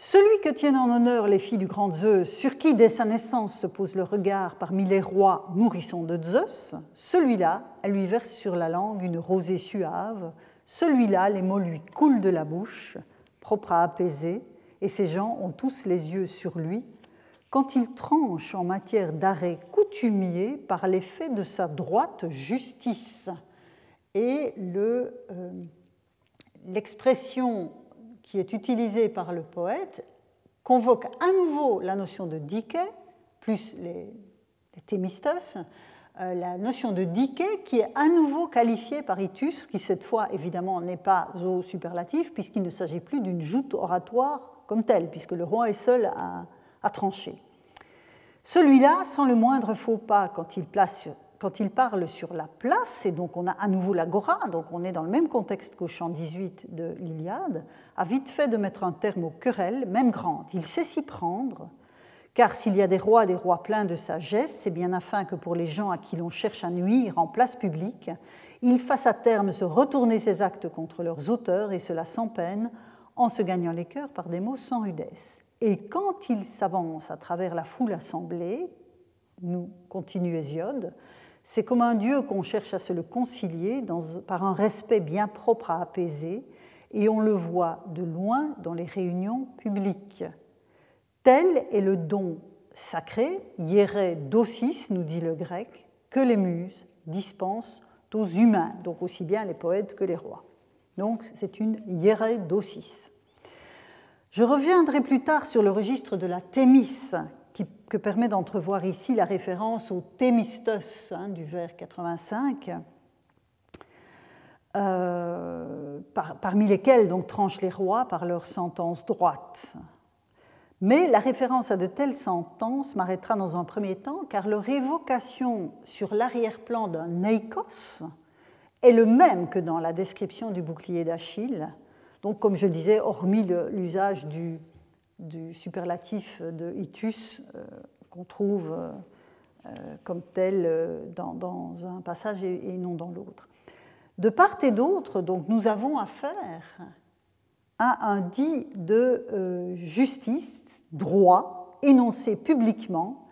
Celui que tiennent en honneur les filles du grand Zeus, sur qui dès sa naissance se pose le regard parmi les rois nourrissons de Zeus, celui-là, elle lui verse sur la langue une rosée suave, celui-là, les mots lui coulent de la bouche, propre à apaiser, et ces gens ont tous les yeux sur lui, quand il tranche en matière d'arrêt coutumier par l'effet de sa droite justice. Et euh, l'expression qui est utilisé par le poète convoque à nouveau la notion de dike, plus les, les thémistos, euh, la notion de dike qui est à nouveau qualifiée par Itus, qui cette fois évidemment n'est pas au superlatif, puisqu'il ne s'agit plus d'une joute oratoire comme telle, puisque le roi est seul à, à trancher. Celui-là, sans le moindre faux pas, quand il place quand il parle sur la place, et donc on a à nouveau l'agora, donc on est dans le même contexte qu'au chant 18 de l'Iliade, a vite fait de mettre un terme aux querelles, même grandes. Il sait s'y prendre, car s'il y a des rois, des rois pleins de sagesse, c'est bien afin que pour les gens à qui l'on cherche à nuire en place publique, ils fassent à terme se retourner ces actes contre leurs auteurs, et cela sans peine, en se gagnant les cœurs par des mots sans rudesse. Et quand ils s'avancent à travers la foule assemblée, nous continue Hésiode, c'est comme un Dieu qu'on cherche à se le concilier par un respect bien propre à apaiser, et on le voit de loin dans les réunions publiques. Tel est le don sacré, hiéré dosis, nous dit le grec, que les muses dispensent aux humains, donc aussi bien les poètes que les rois. Donc c'est une hiéré dosis. Je reviendrai plus tard sur le registre de la Thémis, qui, que permet d'entrevoir ici la référence au Thémistos hein, du vers 85, euh, parmi lesquels donc tranchent les rois par leurs sentences droites. Mais la référence à de telles sentences m'arrêtera dans un premier temps, car leur évocation sur l'arrière-plan d'un neikos est le même que dans la description du bouclier d'Achille. Donc, comme je le disais, hormis l'usage du, superlatif de itus euh, qu'on trouve euh, euh, comme tel dans, un passage et, non dans l'autre. De part et d'autre, donc, nous avons affaire à un dit de justice, droit, énoncé publiquement,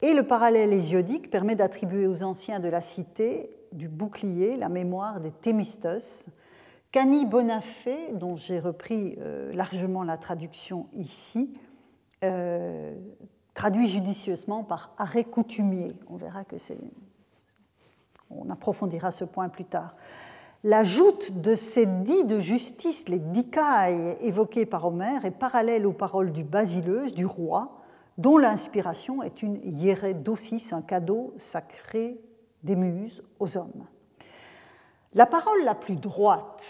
et le parallèle hésiodique permet d'attribuer aux anciens de la cité du bouclier la mémoire des Thémistos. Cani Bonafé, dont j'ai repris euh, largement la traduction ici, euh, traduit judicieusement par arrêt coutumier. On verra que c'est. On approfondira ce point plus tard. L'ajout de ces dits de justice, les dicailles évoqués par Homère, est parallèle aux paroles du basileus, du roi, dont l'inspiration est une dosis, un cadeau sacré des muses aux hommes. La parole la plus droite,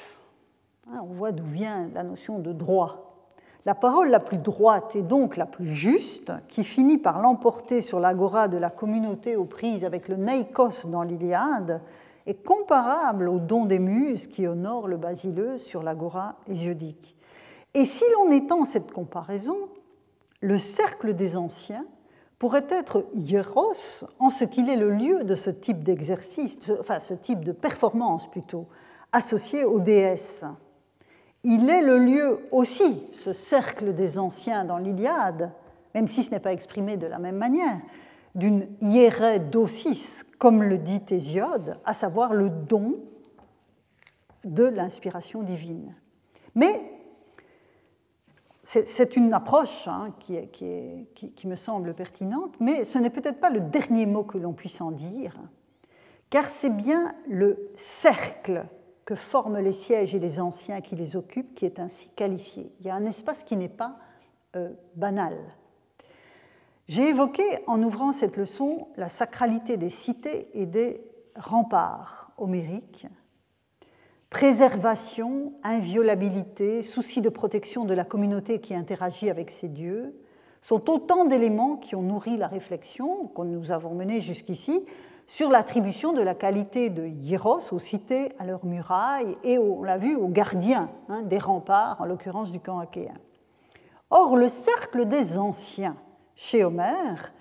hein, on voit d'où vient la notion de droit, la parole la plus droite et donc la plus juste, qui finit par l'emporter sur l'agora de la communauté aux prises avec le Neikos dans l'Iliade, est comparable au don des muses qui honore le basileux sur l'agora hésiodique. Et si l'on étend cette comparaison, le cercle des anciens pourrait être hieros en ce qu'il est le lieu de ce type d'exercice, enfin ce type de performance plutôt, associé aux déesses. Il est le lieu aussi, ce cercle des anciens dans l'Iliade, même si ce n'est pas exprimé de la même manière, d'une dosis, comme le dit Hésiode, à savoir le don de l'inspiration divine. Mais c'est une approche hein, qui, me semble pertinente, mais ce n'est peut-être pas le dernier mot que l'on puisse en dire, car c'est bien le cercle que forment les sièges et les anciens qui les occupent qui est ainsi qualifié. Il y a un espace qui n'est pas euh, banal. J'ai évoqué en ouvrant cette leçon la sacralité des cités et des remparts homériques. Préservation, inviolabilité, souci de protection de la communauté qui interagit avec ces dieux sont autant d'éléments qui ont nourri la réflexion que nous avons menée jusqu'ici sur l'attribution de la qualité de hieros aux cités, à leurs murailles et, on l'a vu, aux gardiens hein, des remparts, en l'occurrence du camp achéen. Or, le cercle des anciens chez Homère,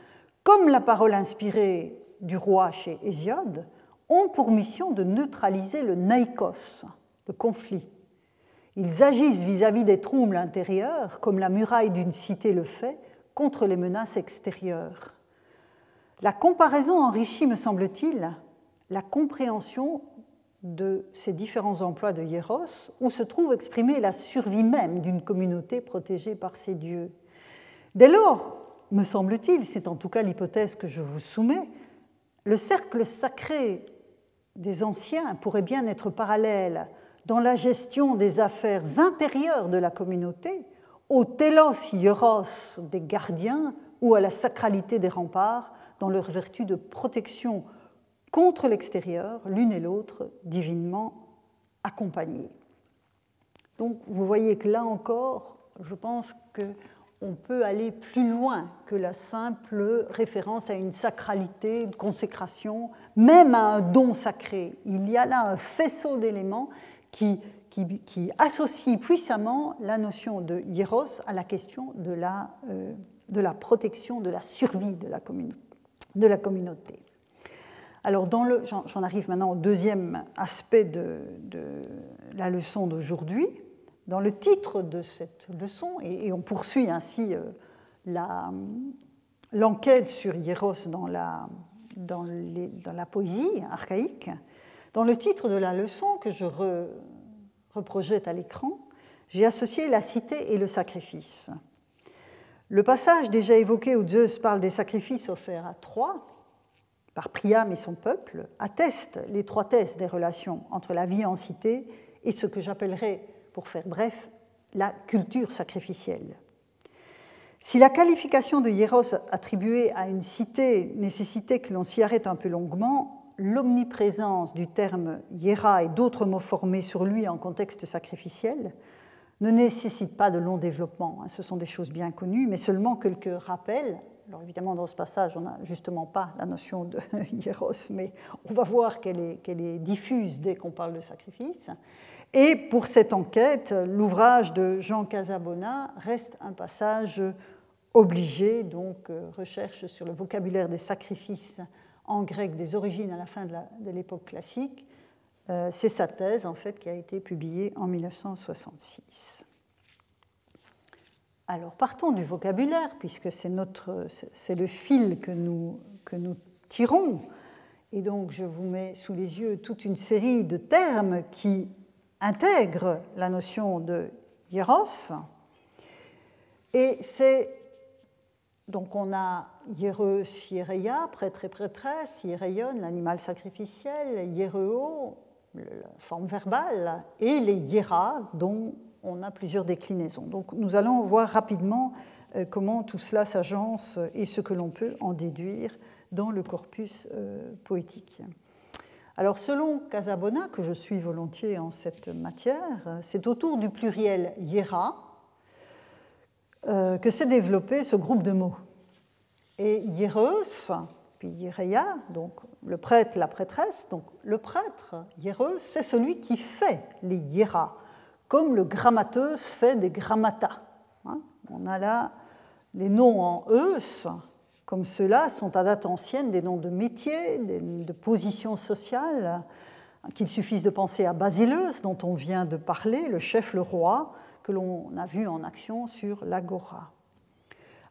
comme la parole inspirée du roi chez Hésiode, ont pour mission de neutraliser le naikos, le conflit. Ils agissent vis-à-vis des troubles intérieurs, comme la muraille d'une cité le fait, contre les menaces extérieures. La comparaison enrichit, me semble-t-il, la compréhension de ces différents emplois de Hieros, où se trouve exprimée la survie même d'une communauté protégée par ses dieux. Dès lors, me semble-t-il, c'est en tout cas l'hypothèse que je vous soumets, le cercle sacré des anciens pourrait bien être parallèle dans la gestion des affaires intérieures de la communauté au telos hieros des gardiens ou à la sacralité des remparts dans leur vertu de protection contre l'extérieur, l'une et l'autre divinement accompagnées. Donc vous voyez que là encore, je pense que on peut aller plus loin que la simple référence à une sacralité, une consécration, même à un don sacré. Il y a là un faisceau d'éléments qui, qui, associe puissamment la notion de hieros à la question de la, euh, protection, de la survie de la, communauté. Alors, j'en arrive maintenant au deuxième aspect de la leçon d'aujourd'hui, dans le titre de cette leçon, et, on poursuit ainsi euh, l'enquête sur Hieros dans la, dans, dans la, poésie archaïque, dans le titre de la leçon que je reprojette à l'écran, j'ai associé la cité et le sacrifice. Le passage déjà évoqué où Zeus parle des sacrifices offerts à Troie, par Priam et son peuple, atteste l'étroitesse des relations entre la vie en cité et ce que j'appellerais, pour faire bref, la culture sacrificielle. Si la qualification de hieros attribuée à une cité nécessitait que l'on s'y arrête un peu longuement, l'omniprésence du terme hiera et d'autres mots formés sur lui en contexte sacrificiel ne nécessite pas de long développement. Hein. Ce sont des choses bien connues, mais seulement quelques rappels. Alors évidemment, dans ce passage, on n'a justement pas la notion de hieros, mais on va voir qu'elle est, est, diffuse dès qu'on parle de sacrifice. Et pour cette enquête, l'ouvrage de Jean Casabona reste un passage obligé, donc euh, recherche sur le vocabulaire des sacrifices en grec des origines à la fin de l'époque classique. Euh, c'est sa thèse, en fait, qui a été publiée en 1966. Alors, partons du vocabulaire, puisque c'est, notre, c'est le fil que nous, que nous tirons. Et donc, je vous mets sous les yeux toute une série de termes qui intègrent la notion de hieros. Et c'est donc on a Hiereus, Hiereia, prêtre et prêtresse, Hiereion, l'animal sacrificiel, Hiereo, la forme verbale, et les Hiera, dont on a plusieurs déclinaisons. Donc nous allons voir rapidement euh, comment tout cela s'agence et ce que l'on peut en déduire dans le corpus euh, poétique. Alors selon Casabona, que je suis volontiers en cette matière, c'est autour du pluriel hiera euh, que s'est développé ce groupe de mots. Et hiereus, puis hiereia, donc le prêtre, la prêtresse, donc le prêtre, hiereus, c'est celui qui fait les hieras, comme le grammateus fait des grammata. Hein. On a là les noms en eus, comme ceux-là sont à date ancienne des noms de métiers, de positions sociales, qu'il suffise de penser à Basileus, dont on vient de parler, le chef, le roi, que l'on a vu en action sur l'agora.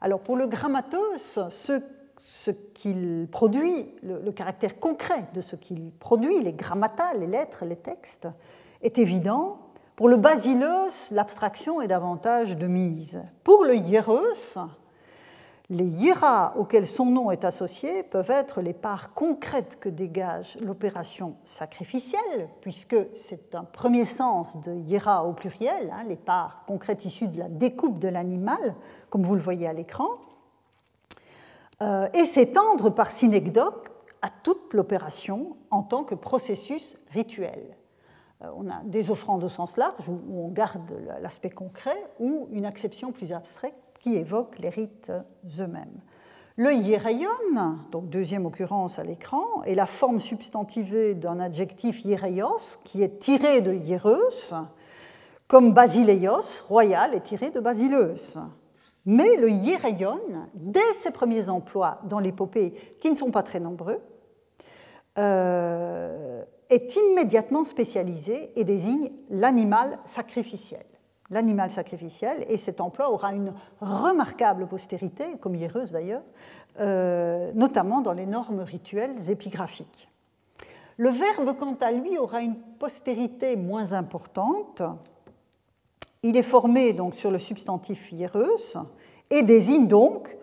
Alors pour le grammateus, ce, qu'il produit, le, caractère concret de ce qu'il produit, les grammata, les lettres, les textes, est évident. Pour le basileus, l'abstraction est davantage de mise. Pour le hiereus, les hiera auxquels son nom est associé peuvent être les parts concrètes que dégage l'opération sacrificielle, puisque c'est un premier sens de hiera au pluriel, hein, les parts concrètes issues de la découpe de l'animal, comme vous le voyez à l'écran, euh, et s'étendre par synecdoque à toute l'opération en tant que processus rituel. Euh, on a des offrandes au sens large, où on garde l'aspect concret, ou une acception plus abstraite qui évoque les rites eux-mêmes. Le hiereion, donc deuxième occurrence à l'écran, est la forme substantivée d'un adjectif hiereios qui est tiré de hiereus, comme basileios, royal, est tiré de basileus. Mais le hiereion, dès ses premiers emplois dans l'épopée, qui ne sont pas très nombreux, euh, est immédiatement spécialisé et désigne l'animal sacrificiel l'animal sacrificiel, et cet emploi aura une remarquable postérité, comme hiereuse d'ailleurs, euh, notamment dans les normes rituelles épigraphiques. Le verbe, quant à lui, aura une postérité moins importante. Il est formé donc sur le substantif hiereus et désigne donc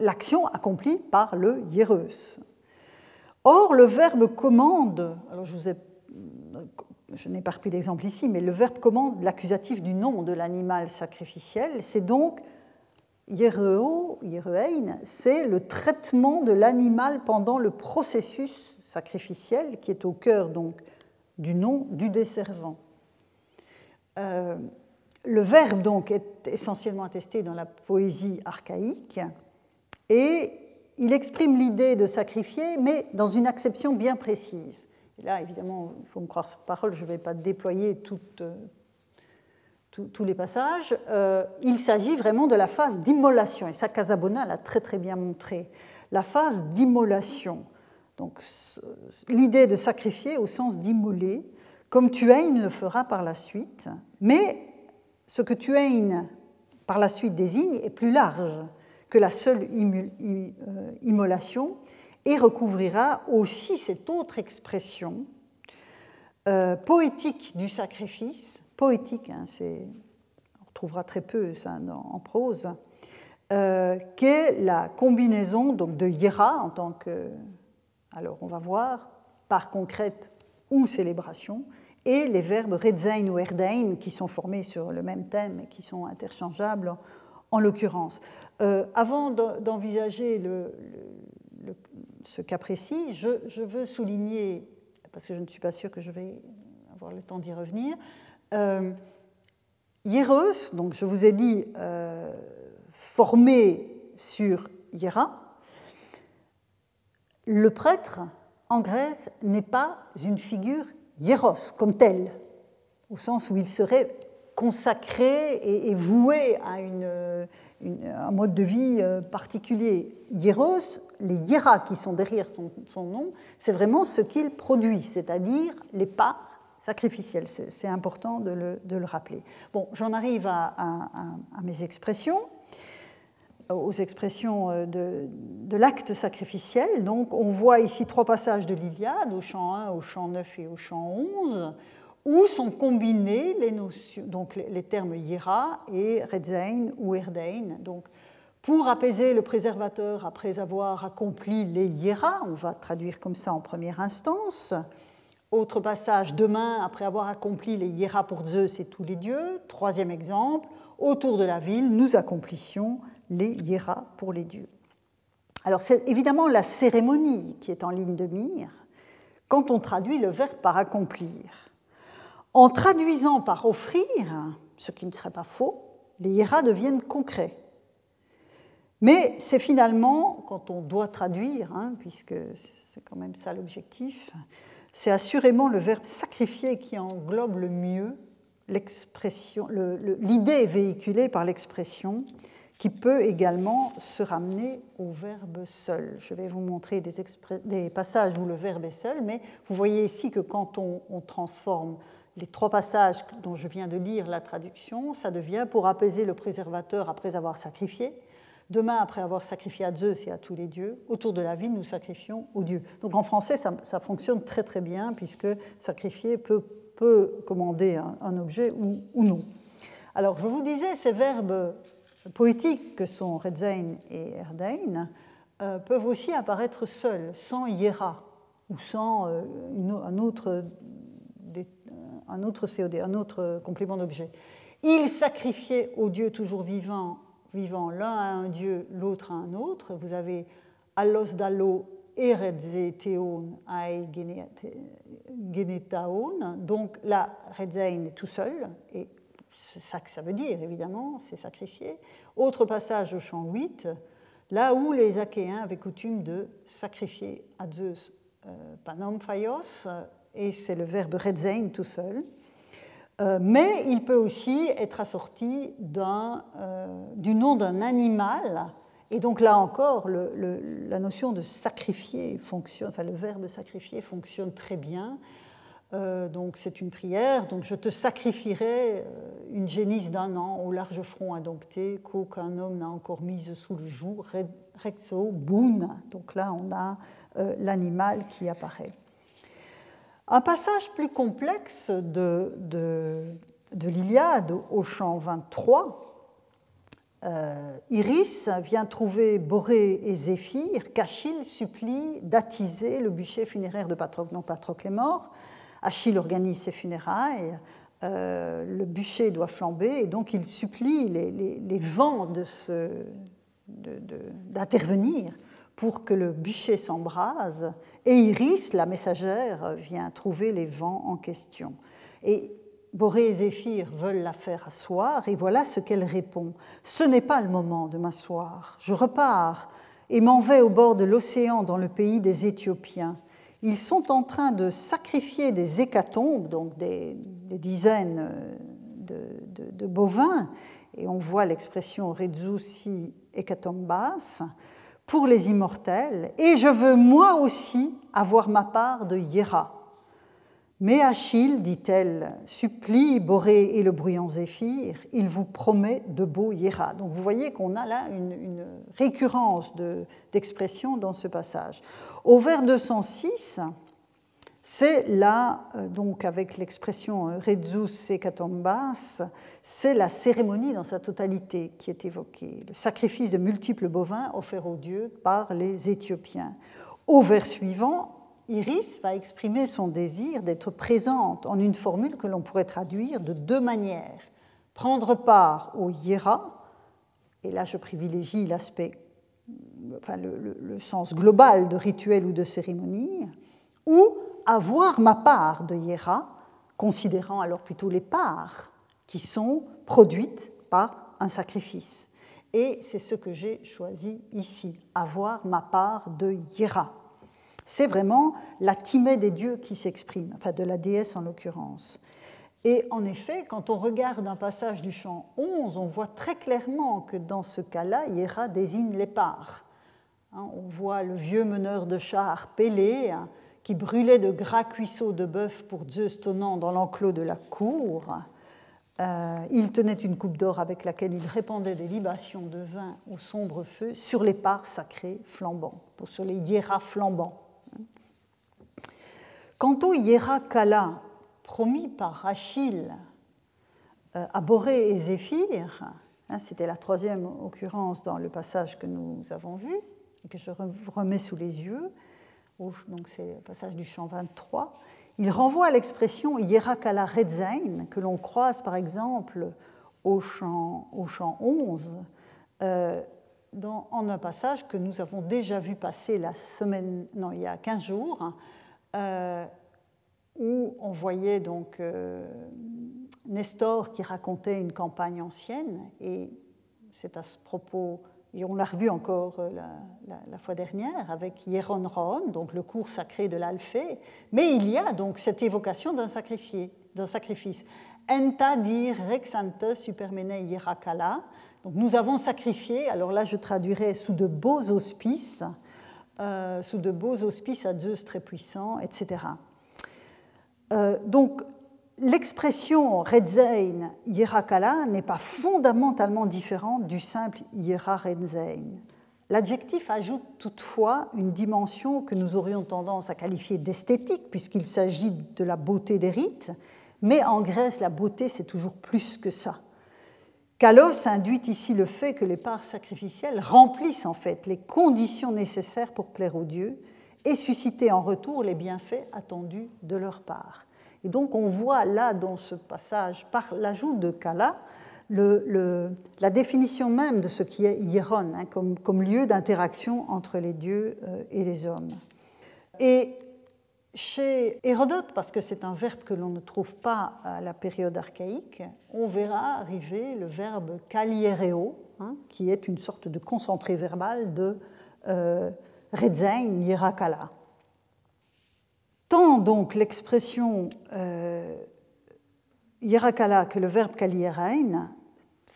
l'action accomplie par le hiereus. Or, le verbe commande, alors je vous ai je n'ai pas repris d'exemple ici, mais le verbe commande l'accusatif du nom de l'animal sacrificiel, c'est donc hiereo, hierein, c'est le traitement de l'animal pendant le processus sacrificiel qui est au cœur donc du nom du desservant. Euh, le verbe donc est essentiellement attesté dans la poésie archaïque et il exprime l'idée de sacrifier, mais dans une acception bien précise. Et là, évidemment, il faut me croire sur parole, je ne vais pas déployer euh, tous les passages. Euh, il s'agit vraiment de la phase d'immolation, et ça, Casabona l'a très très bien montré. La phase d'immolation, donc l'idée de sacrifier au sens d'immoler, comme Tuain le fera par la suite, mais ce que Tuain par la suite désigne est plus large que la seule euh, immolation et recouvrira aussi cette autre expression euh, poétique du sacrifice, poétique, hein, on trouvera très peu ça en prose, qu'est la combinaison donc, de Yera en tant que. Alors, on va voir, par concrète ou célébration, et les verbes redzein ou erdein qui sont formés sur le même thème et qui sont interchangeables en, l'occurrence. Euh, avant d'envisager le, ce cas précis, je, veux souligner, parce que je ne suis pas sûre que je vais avoir le temps d'y revenir, euh, donc je vous ai dit, euh, formé sur Hiera, le prêtre en Grèce n'est pas une figure hieros comme tel, au sens où il serait consacré et, voué à un mode de vie euh, particulier. Hieros, les hieras qui sont derrière son, nom, c'est vraiment ce qu'il produit, c'est-à-dire les parts sacrificielles. C'est important de le, rappeler. Bon, j'en arrive à, mes expressions aux expressions euh, de, l'acte sacrificiel. Donc on voit ici trois passages de l'Iliade, au chant 1, au chant 9 et au chant 11, où sont combinés les, notions, donc les, termes Yira et Redzein ou Erdein. Donc, pour apaiser le préservateur après avoir accompli les Yira, on va traduire comme ça en première instance. Autre passage, demain, après avoir accompli les Yira pour Zeus et tous les dieux. Troisième exemple, autour de la ville, nous accomplissions les Yéra pour les dieux. Alors c'est évidemment la cérémonie qui est en ligne de mire quand on traduit le verbe par accomplir. En traduisant par offrir, ce qui ne serait pas faux, les Yéra deviennent concrets. Mais c'est finalement, quand on doit traduire, hein, puisque c'est quand même ça l'objectif, c'est assurément le verbe sacrifier qui englobe le mieux l'idée véhiculée par l'expression qui peut également se ramener au verbe seul. Je vais vous montrer des, passages où le verbe est seul, mais vous voyez ici que quand on, transforme les trois passages dont je viens de lire la traduction, ça devient pour apaiser le préservateur après avoir sacrifié. Demain, après avoir sacrifié à Zeus et à tous les dieux, autour de la ville, nous sacrifions aux dieux. Donc en français, ça, fonctionne très très bien, puisque sacrifier peut, commander un, objet ou, non. Alors je vous disais, ces verbes poétiques que sont Redzein et Erdein euh, peuvent aussi apparaître seuls, sans hiera ou sans euh, un, autre, un autre COD, un autre complément d'objet. Ils sacrifiaient aux dieux toujours vivants, vivants l'un à un dieu, l'autre à un autre. Vous avez Allos Dallo et Redze Theon Ae Genetaon. Donc là, Redzein est tout seul et c'est ça que ça veut dire, évidemment, c'est sacrifier. Autre passage au chant 8, là où les Achéens avaient coutume de sacrifier à Zeus euh, Panomphaios, et c'est le verbe redzein tout seul. Euh, mais il peut aussi être assorti euh, du nom d'un animal. Et donc là encore, la notion de sacrifier fonctionne, enfin le verbe sacrifier fonctionne très bien. Euh, donc c'est une prière. Donc je te sacrifierai une génisse d'un an au large front indompté qu'aucun homme n'a encore mise sous le joug, rexo boon. Donc là on a l'animal qui apparaît. Un passage plus complexe de, de, l'Iliade au chant 23. Iris vient trouver Boré et Zéphyr qu'Achille supplie d'attiser le bûcher funéraire de Patrocle. Non, Patrocle est mort, Achille organise ses funérailles, euh, le bûcher doit flamber, et donc il supplie les, vents d'intervenir pour que le bûcher s'embrase, et Iris, la messagère, vient trouver les vents en question. Et Boré et Zéphyr veulent la faire asseoir, et voilà ce qu'elle répond. Ce n'est pas le moment de m'asseoir. Je repars et m'en vais au bord de l'océan dans le pays des Éthiopiens ils sont en train de sacrifier des hécatombes, donc des, dizaines de, bovins, et on voit l'expression Redzusi hecatombas, pour les immortels, et je veux moi aussi avoir ma part de Hiera. Mais Achille, dit-elle, supplie Boré et le bruyant Zéphyr, il vous promet de beaux Hiera. Donc vous voyez qu'on a là une, récurrence d'expressions dans ce passage. Au vers 206, c'est là, euh, donc avec l'expression Redzus Sekatombas, c'est la cérémonie dans sa totalité qui est évoquée, le sacrifice de multiples bovins offerts aux dieux par les Éthiopiens. Au vers suivant, Iris va exprimer son désir d'être présente en une formule que l'on pourrait traduire de deux manières. Prendre part au Yéra, et là je privilégie l'aspect, enfin le, le, sens global de rituel ou de cérémonie, ou avoir ma part de Yéra, considérant alors plutôt les parts qui sont produites par un sacrifice. Et c'est ce que j'ai choisi ici, avoir ma part de Yéra. C'est vraiment la timée des dieux qui s'exprime, enfin de la déesse en l'occurrence. Et en effet, quand on regarde un passage du chant 11, on voit très clairement que dans ce cas-là, Yéra désigne les parts. Hein, on voit le vieux meneur de chars Pélé hein, qui brûlait de gras cuisseaux de bœuf pour Zeus tonnant dans l'enclos de la cour. Euh, il tenait une coupe d'or avec laquelle il répandait des libations de vin au sombre feu sur les parts sacrées flambants, sur les hiéras flambants. Quant au hiéra Kala, promis par Achille euh, à Boré et Zéphyr, hein, c'était la troisième occurrence dans le passage que nous avons vu, et que je remets sous les yeux, donc c'est le passage du chant 23, il renvoie à l'expression Yerakala Redzain, que l'on croise par exemple au chant, au chant 11, euh, dans, en un passage que nous avons déjà vu passer la semaine, non, il y a 15 jours, euh, où on voyait donc euh, Nestor qui racontait une campagne ancienne, et c'est à ce propos et on l'a revu encore euh, la, fois dernière avec Hieron Rohn, donc le cours sacré de l'Alphée. Mais il y a donc cette évocation d'un sacrifice. Enta dir rexante supermene hierakala. Donc nous avons sacrifié, alors là je traduirais sous de beaux auspices, euh, sous de beaux auspices à Zeus très puissant, etc. Euh, donc L'expression Redzein Yerakala n'est pas fondamentalement différente du simple Yera Redzein. L'adjectif ajoute toutefois une dimension que nous aurions tendance à qualifier d'esthétique, puisqu'il s'agit de la beauté des rites, mais en Grèce, la beauté, c'est toujours plus que ça. Kalos induit ici le fait que les parts sacrificielles remplissent en fait les conditions nécessaires pour plaire aux dieux et susciter en retour les bienfaits attendus de leur part. Et donc on voit là dans ce passage, par l'ajout de Kala, la définition même de ce qui est Hieron, hein, comme, lieu d'interaction entre les dieux euh, et les hommes. Et chez Hérodote, parce que c'est un verbe que l'on ne trouve pas à la période archaïque, on verra arriver le verbe kaliereo, hein, qui est une sorte de concentré verbal de euh, redzain yerakala. Tant donc l'expression euh, Yerakala que le verbe Kalierain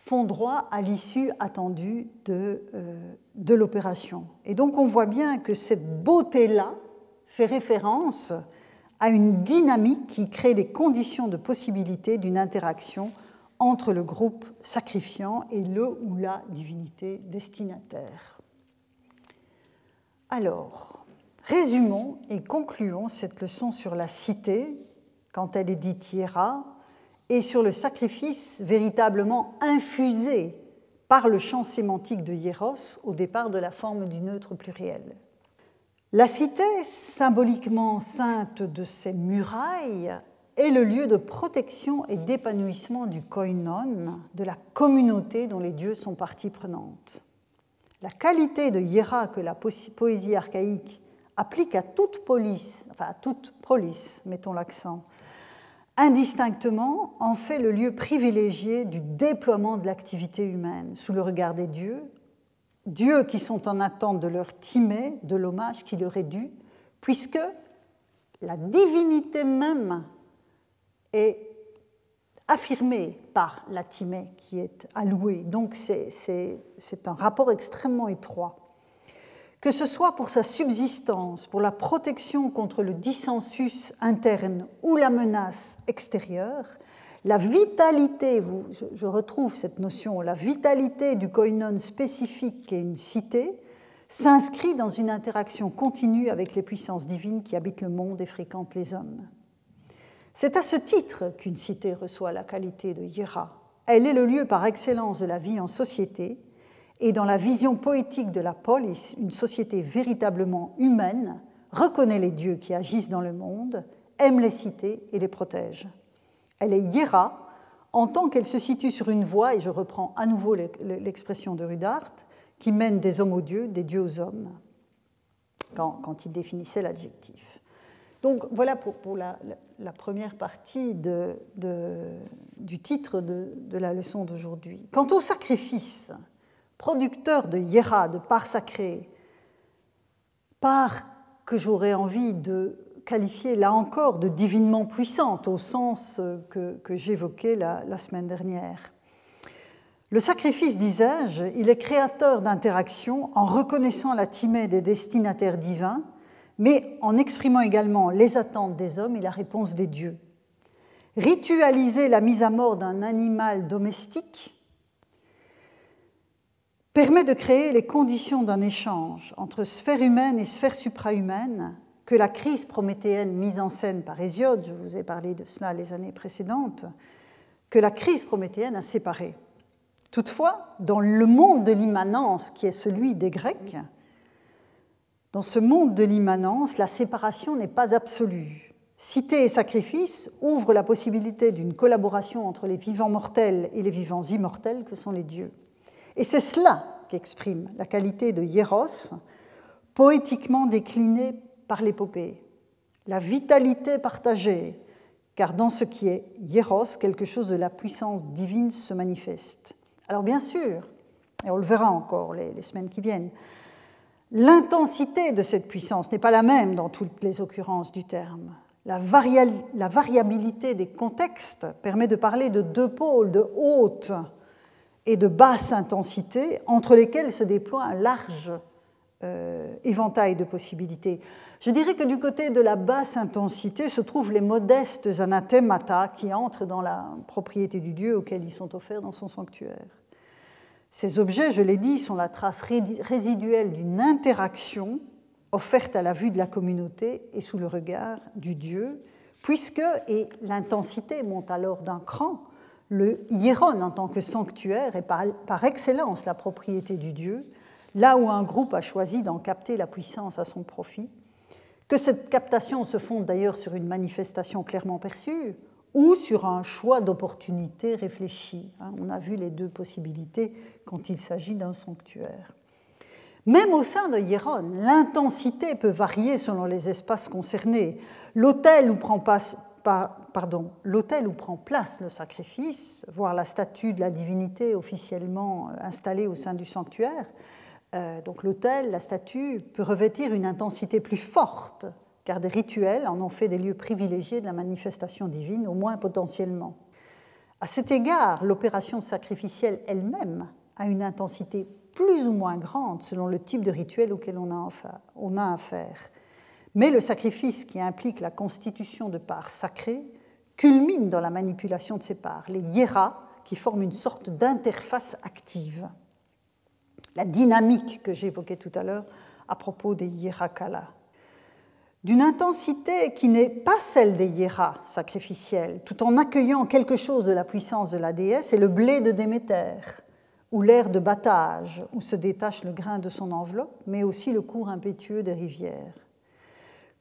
font droit à l'issue attendue de, euh, de l'opération. Et donc on voit bien que cette beauté-là fait référence à une dynamique qui crée les conditions de possibilité d'une interaction entre le groupe sacrifiant et le ou la divinité destinataire. Alors, Résumons et concluons cette leçon sur la cité, quand elle est dite hiera, et sur le sacrifice véritablement infusé par le champ sémantique de hieros au départ de la forme du neutre pluriel. La cité, symboliquement sainte de ses murailles, est le lieu de protection et d'épanouissement du koinon, de la communauté dont les dieux sont partie prenante. La qualité de hiera que la poésie archaïque applique à toute police, enfin à toute police, mettons l'accent, indistinctement en fait le lieu privilégié du déploiement de l'activité humaine sous le regard des dieux, dieux qui sont en attente de leur timée, de l'hommage qui leur est dû, puisque la divinité même est affirmée par la timée qui est allouée. Donc c'est un rapport extrêmement étroit que ce soit pour sa subsistance, pour la protection contre le dissensus interne ou la menace extérieure, la vitalité, je retrouve cette notion, la vitalité du koinon spécifique qu'est une cité, s'inscrit dans une interaction continue avec les puissances divines qui habitent le monde et fréquentent les hommes. C'est à ce titre qu'une cité reçoit la qualité de hiera. Elle est le lieu par excellence de la vie en société, et dans la vision poétique de la polis, une société véritablement humaine reconnaît les dieux qui agissent dans le monde, aime les cités et les protège. Elle est hiera en tant qu'elle se situe sur une voie, et je reprends à nouveau l'expression de Rudart, qui mène des hommes aux dieux, des dieux aux hommes, quand, il définissait l'adjectif. Donc voilà pour, la, première partie du titre de, de la leçon d'aujourd'hui. Quant au sacrifice, producteur de hiera, de part sacrée, part que j'aurais envie de qualifier là encore de divinement puissante au sens que, j'évoquais la, la, semaine dernière. Le sacrifice, disais-je, il est créateur d'interactions en reconnaissant la timée des destinataires divins, mais en exprimant également les attentes des hommes et la réponse des dieux. Ritualiser la mise à mort d'un animal domestique permet de créer les conditions d'un échange entre sphère humaine et sphère suprahumaine que la crise prométhéenne mise en scène par Hésiode, je vous ai parlé de cela les années précédentes, que la crise prométhéenne a séparé. Toutefois, dans le monde de l'immanence qui est celui des Grecs, dans ce monde de l'immanence, la séparation n'est pas absolue. Cité et sacrifice ouvrent la possibilité d'une collaboration entre les vivants mortels et les vivants immortels que sont les dieux. Et c'est cela qu'exprime la qualité de hieros, poétiquement déclinée par l'épopée. La vitalité partagée, car dans ce qui est hieros, quelque chose de la puissance divine se manifeste. Alors bien sûr, et on le verra encore les, semaines qui viennent, l'intensité de cette puissance n'est pas la même dans toutes les occurrences du terme. La, la variabilité des contextes permet de parler de deux pôles de haute et de basse intensité entre lesquels se déploie un large euh, éventail de possibilités. Je dirais que du côté de la basse intensité se trouvent les modestes anathemata qui entrent dans la propriété du Dieu auquel ils sont offerts dans son sanctuaire. Ces objets, je l'ai dit, sont la trace résiduelle d'une interaction offerte à la vue de la communauté et sous le regard du Dieu, puisque, et l'intensité monte alors d'un cran, le hieron en tant que sanctuaire est par, excellence la propriété du Dieu, là où un groupe a choisi d'en capter la puissance à son profit, que cette captation se fonde d'ailleurs sur une manifestation clairement perçue ou sur un choix d'opportunité réfléchi. Hein. On a vu les deux possibilités quand il s'agit d'un sanctuaire. Même au sein de Hieron, l'intensité peut varier selon les espaces concernés. L'hôtel où prend pardon, l'autel où prend place le sacrifice, voire la statue de la divinité officiellement euh, installée au sein du sanctuaire, euh, donc l'autel, la statue, peut revêtir une intensité plus forte, car des rituels en ont fait des lieux privilégiés de la manifestation divine, au moins potentiellement. À cet égard, l'opération sacrificielle elle-même a une intensité plus ou moins grande selon le type de rituel auquel on a affaire. Mais le sacrifice qui implique la constitution de parts sacrées culmine dans la manipulation de ces parts, les hieras, qui forment une sorte d'interface active. La dynamique que j'évoquais tout à l'heure à propos des hierakala. D'une intensité qui n'est pas celle des hieras sacrificielles, tout en accueillant quelque chose de la puissance de la déesse, et le blé de Déméter, ou l'air de battage, où se détache le grain de son enveloppe, mais aussi le cours impétueux des rivières.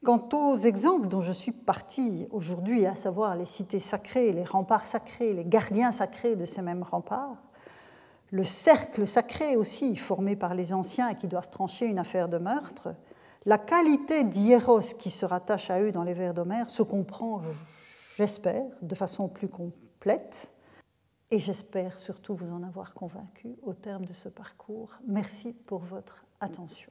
Quant aux exemples dont je suis partie aujourd'hui, à savoir les cités sacrées, les remparts sacrés, les gardiens sacrés de ces mêmes remparts, le cercle sacré aussi formé par les anciens qui doivent trancher une affaire de meurtre, la qualité d'hieros qui se rattache à eux dans les vers d'Homère se comprend, j'espère, de façon plus complète. Et j'espère surtout vous en avoir convaincu au terme de ce parcours. Merci pour votre attention.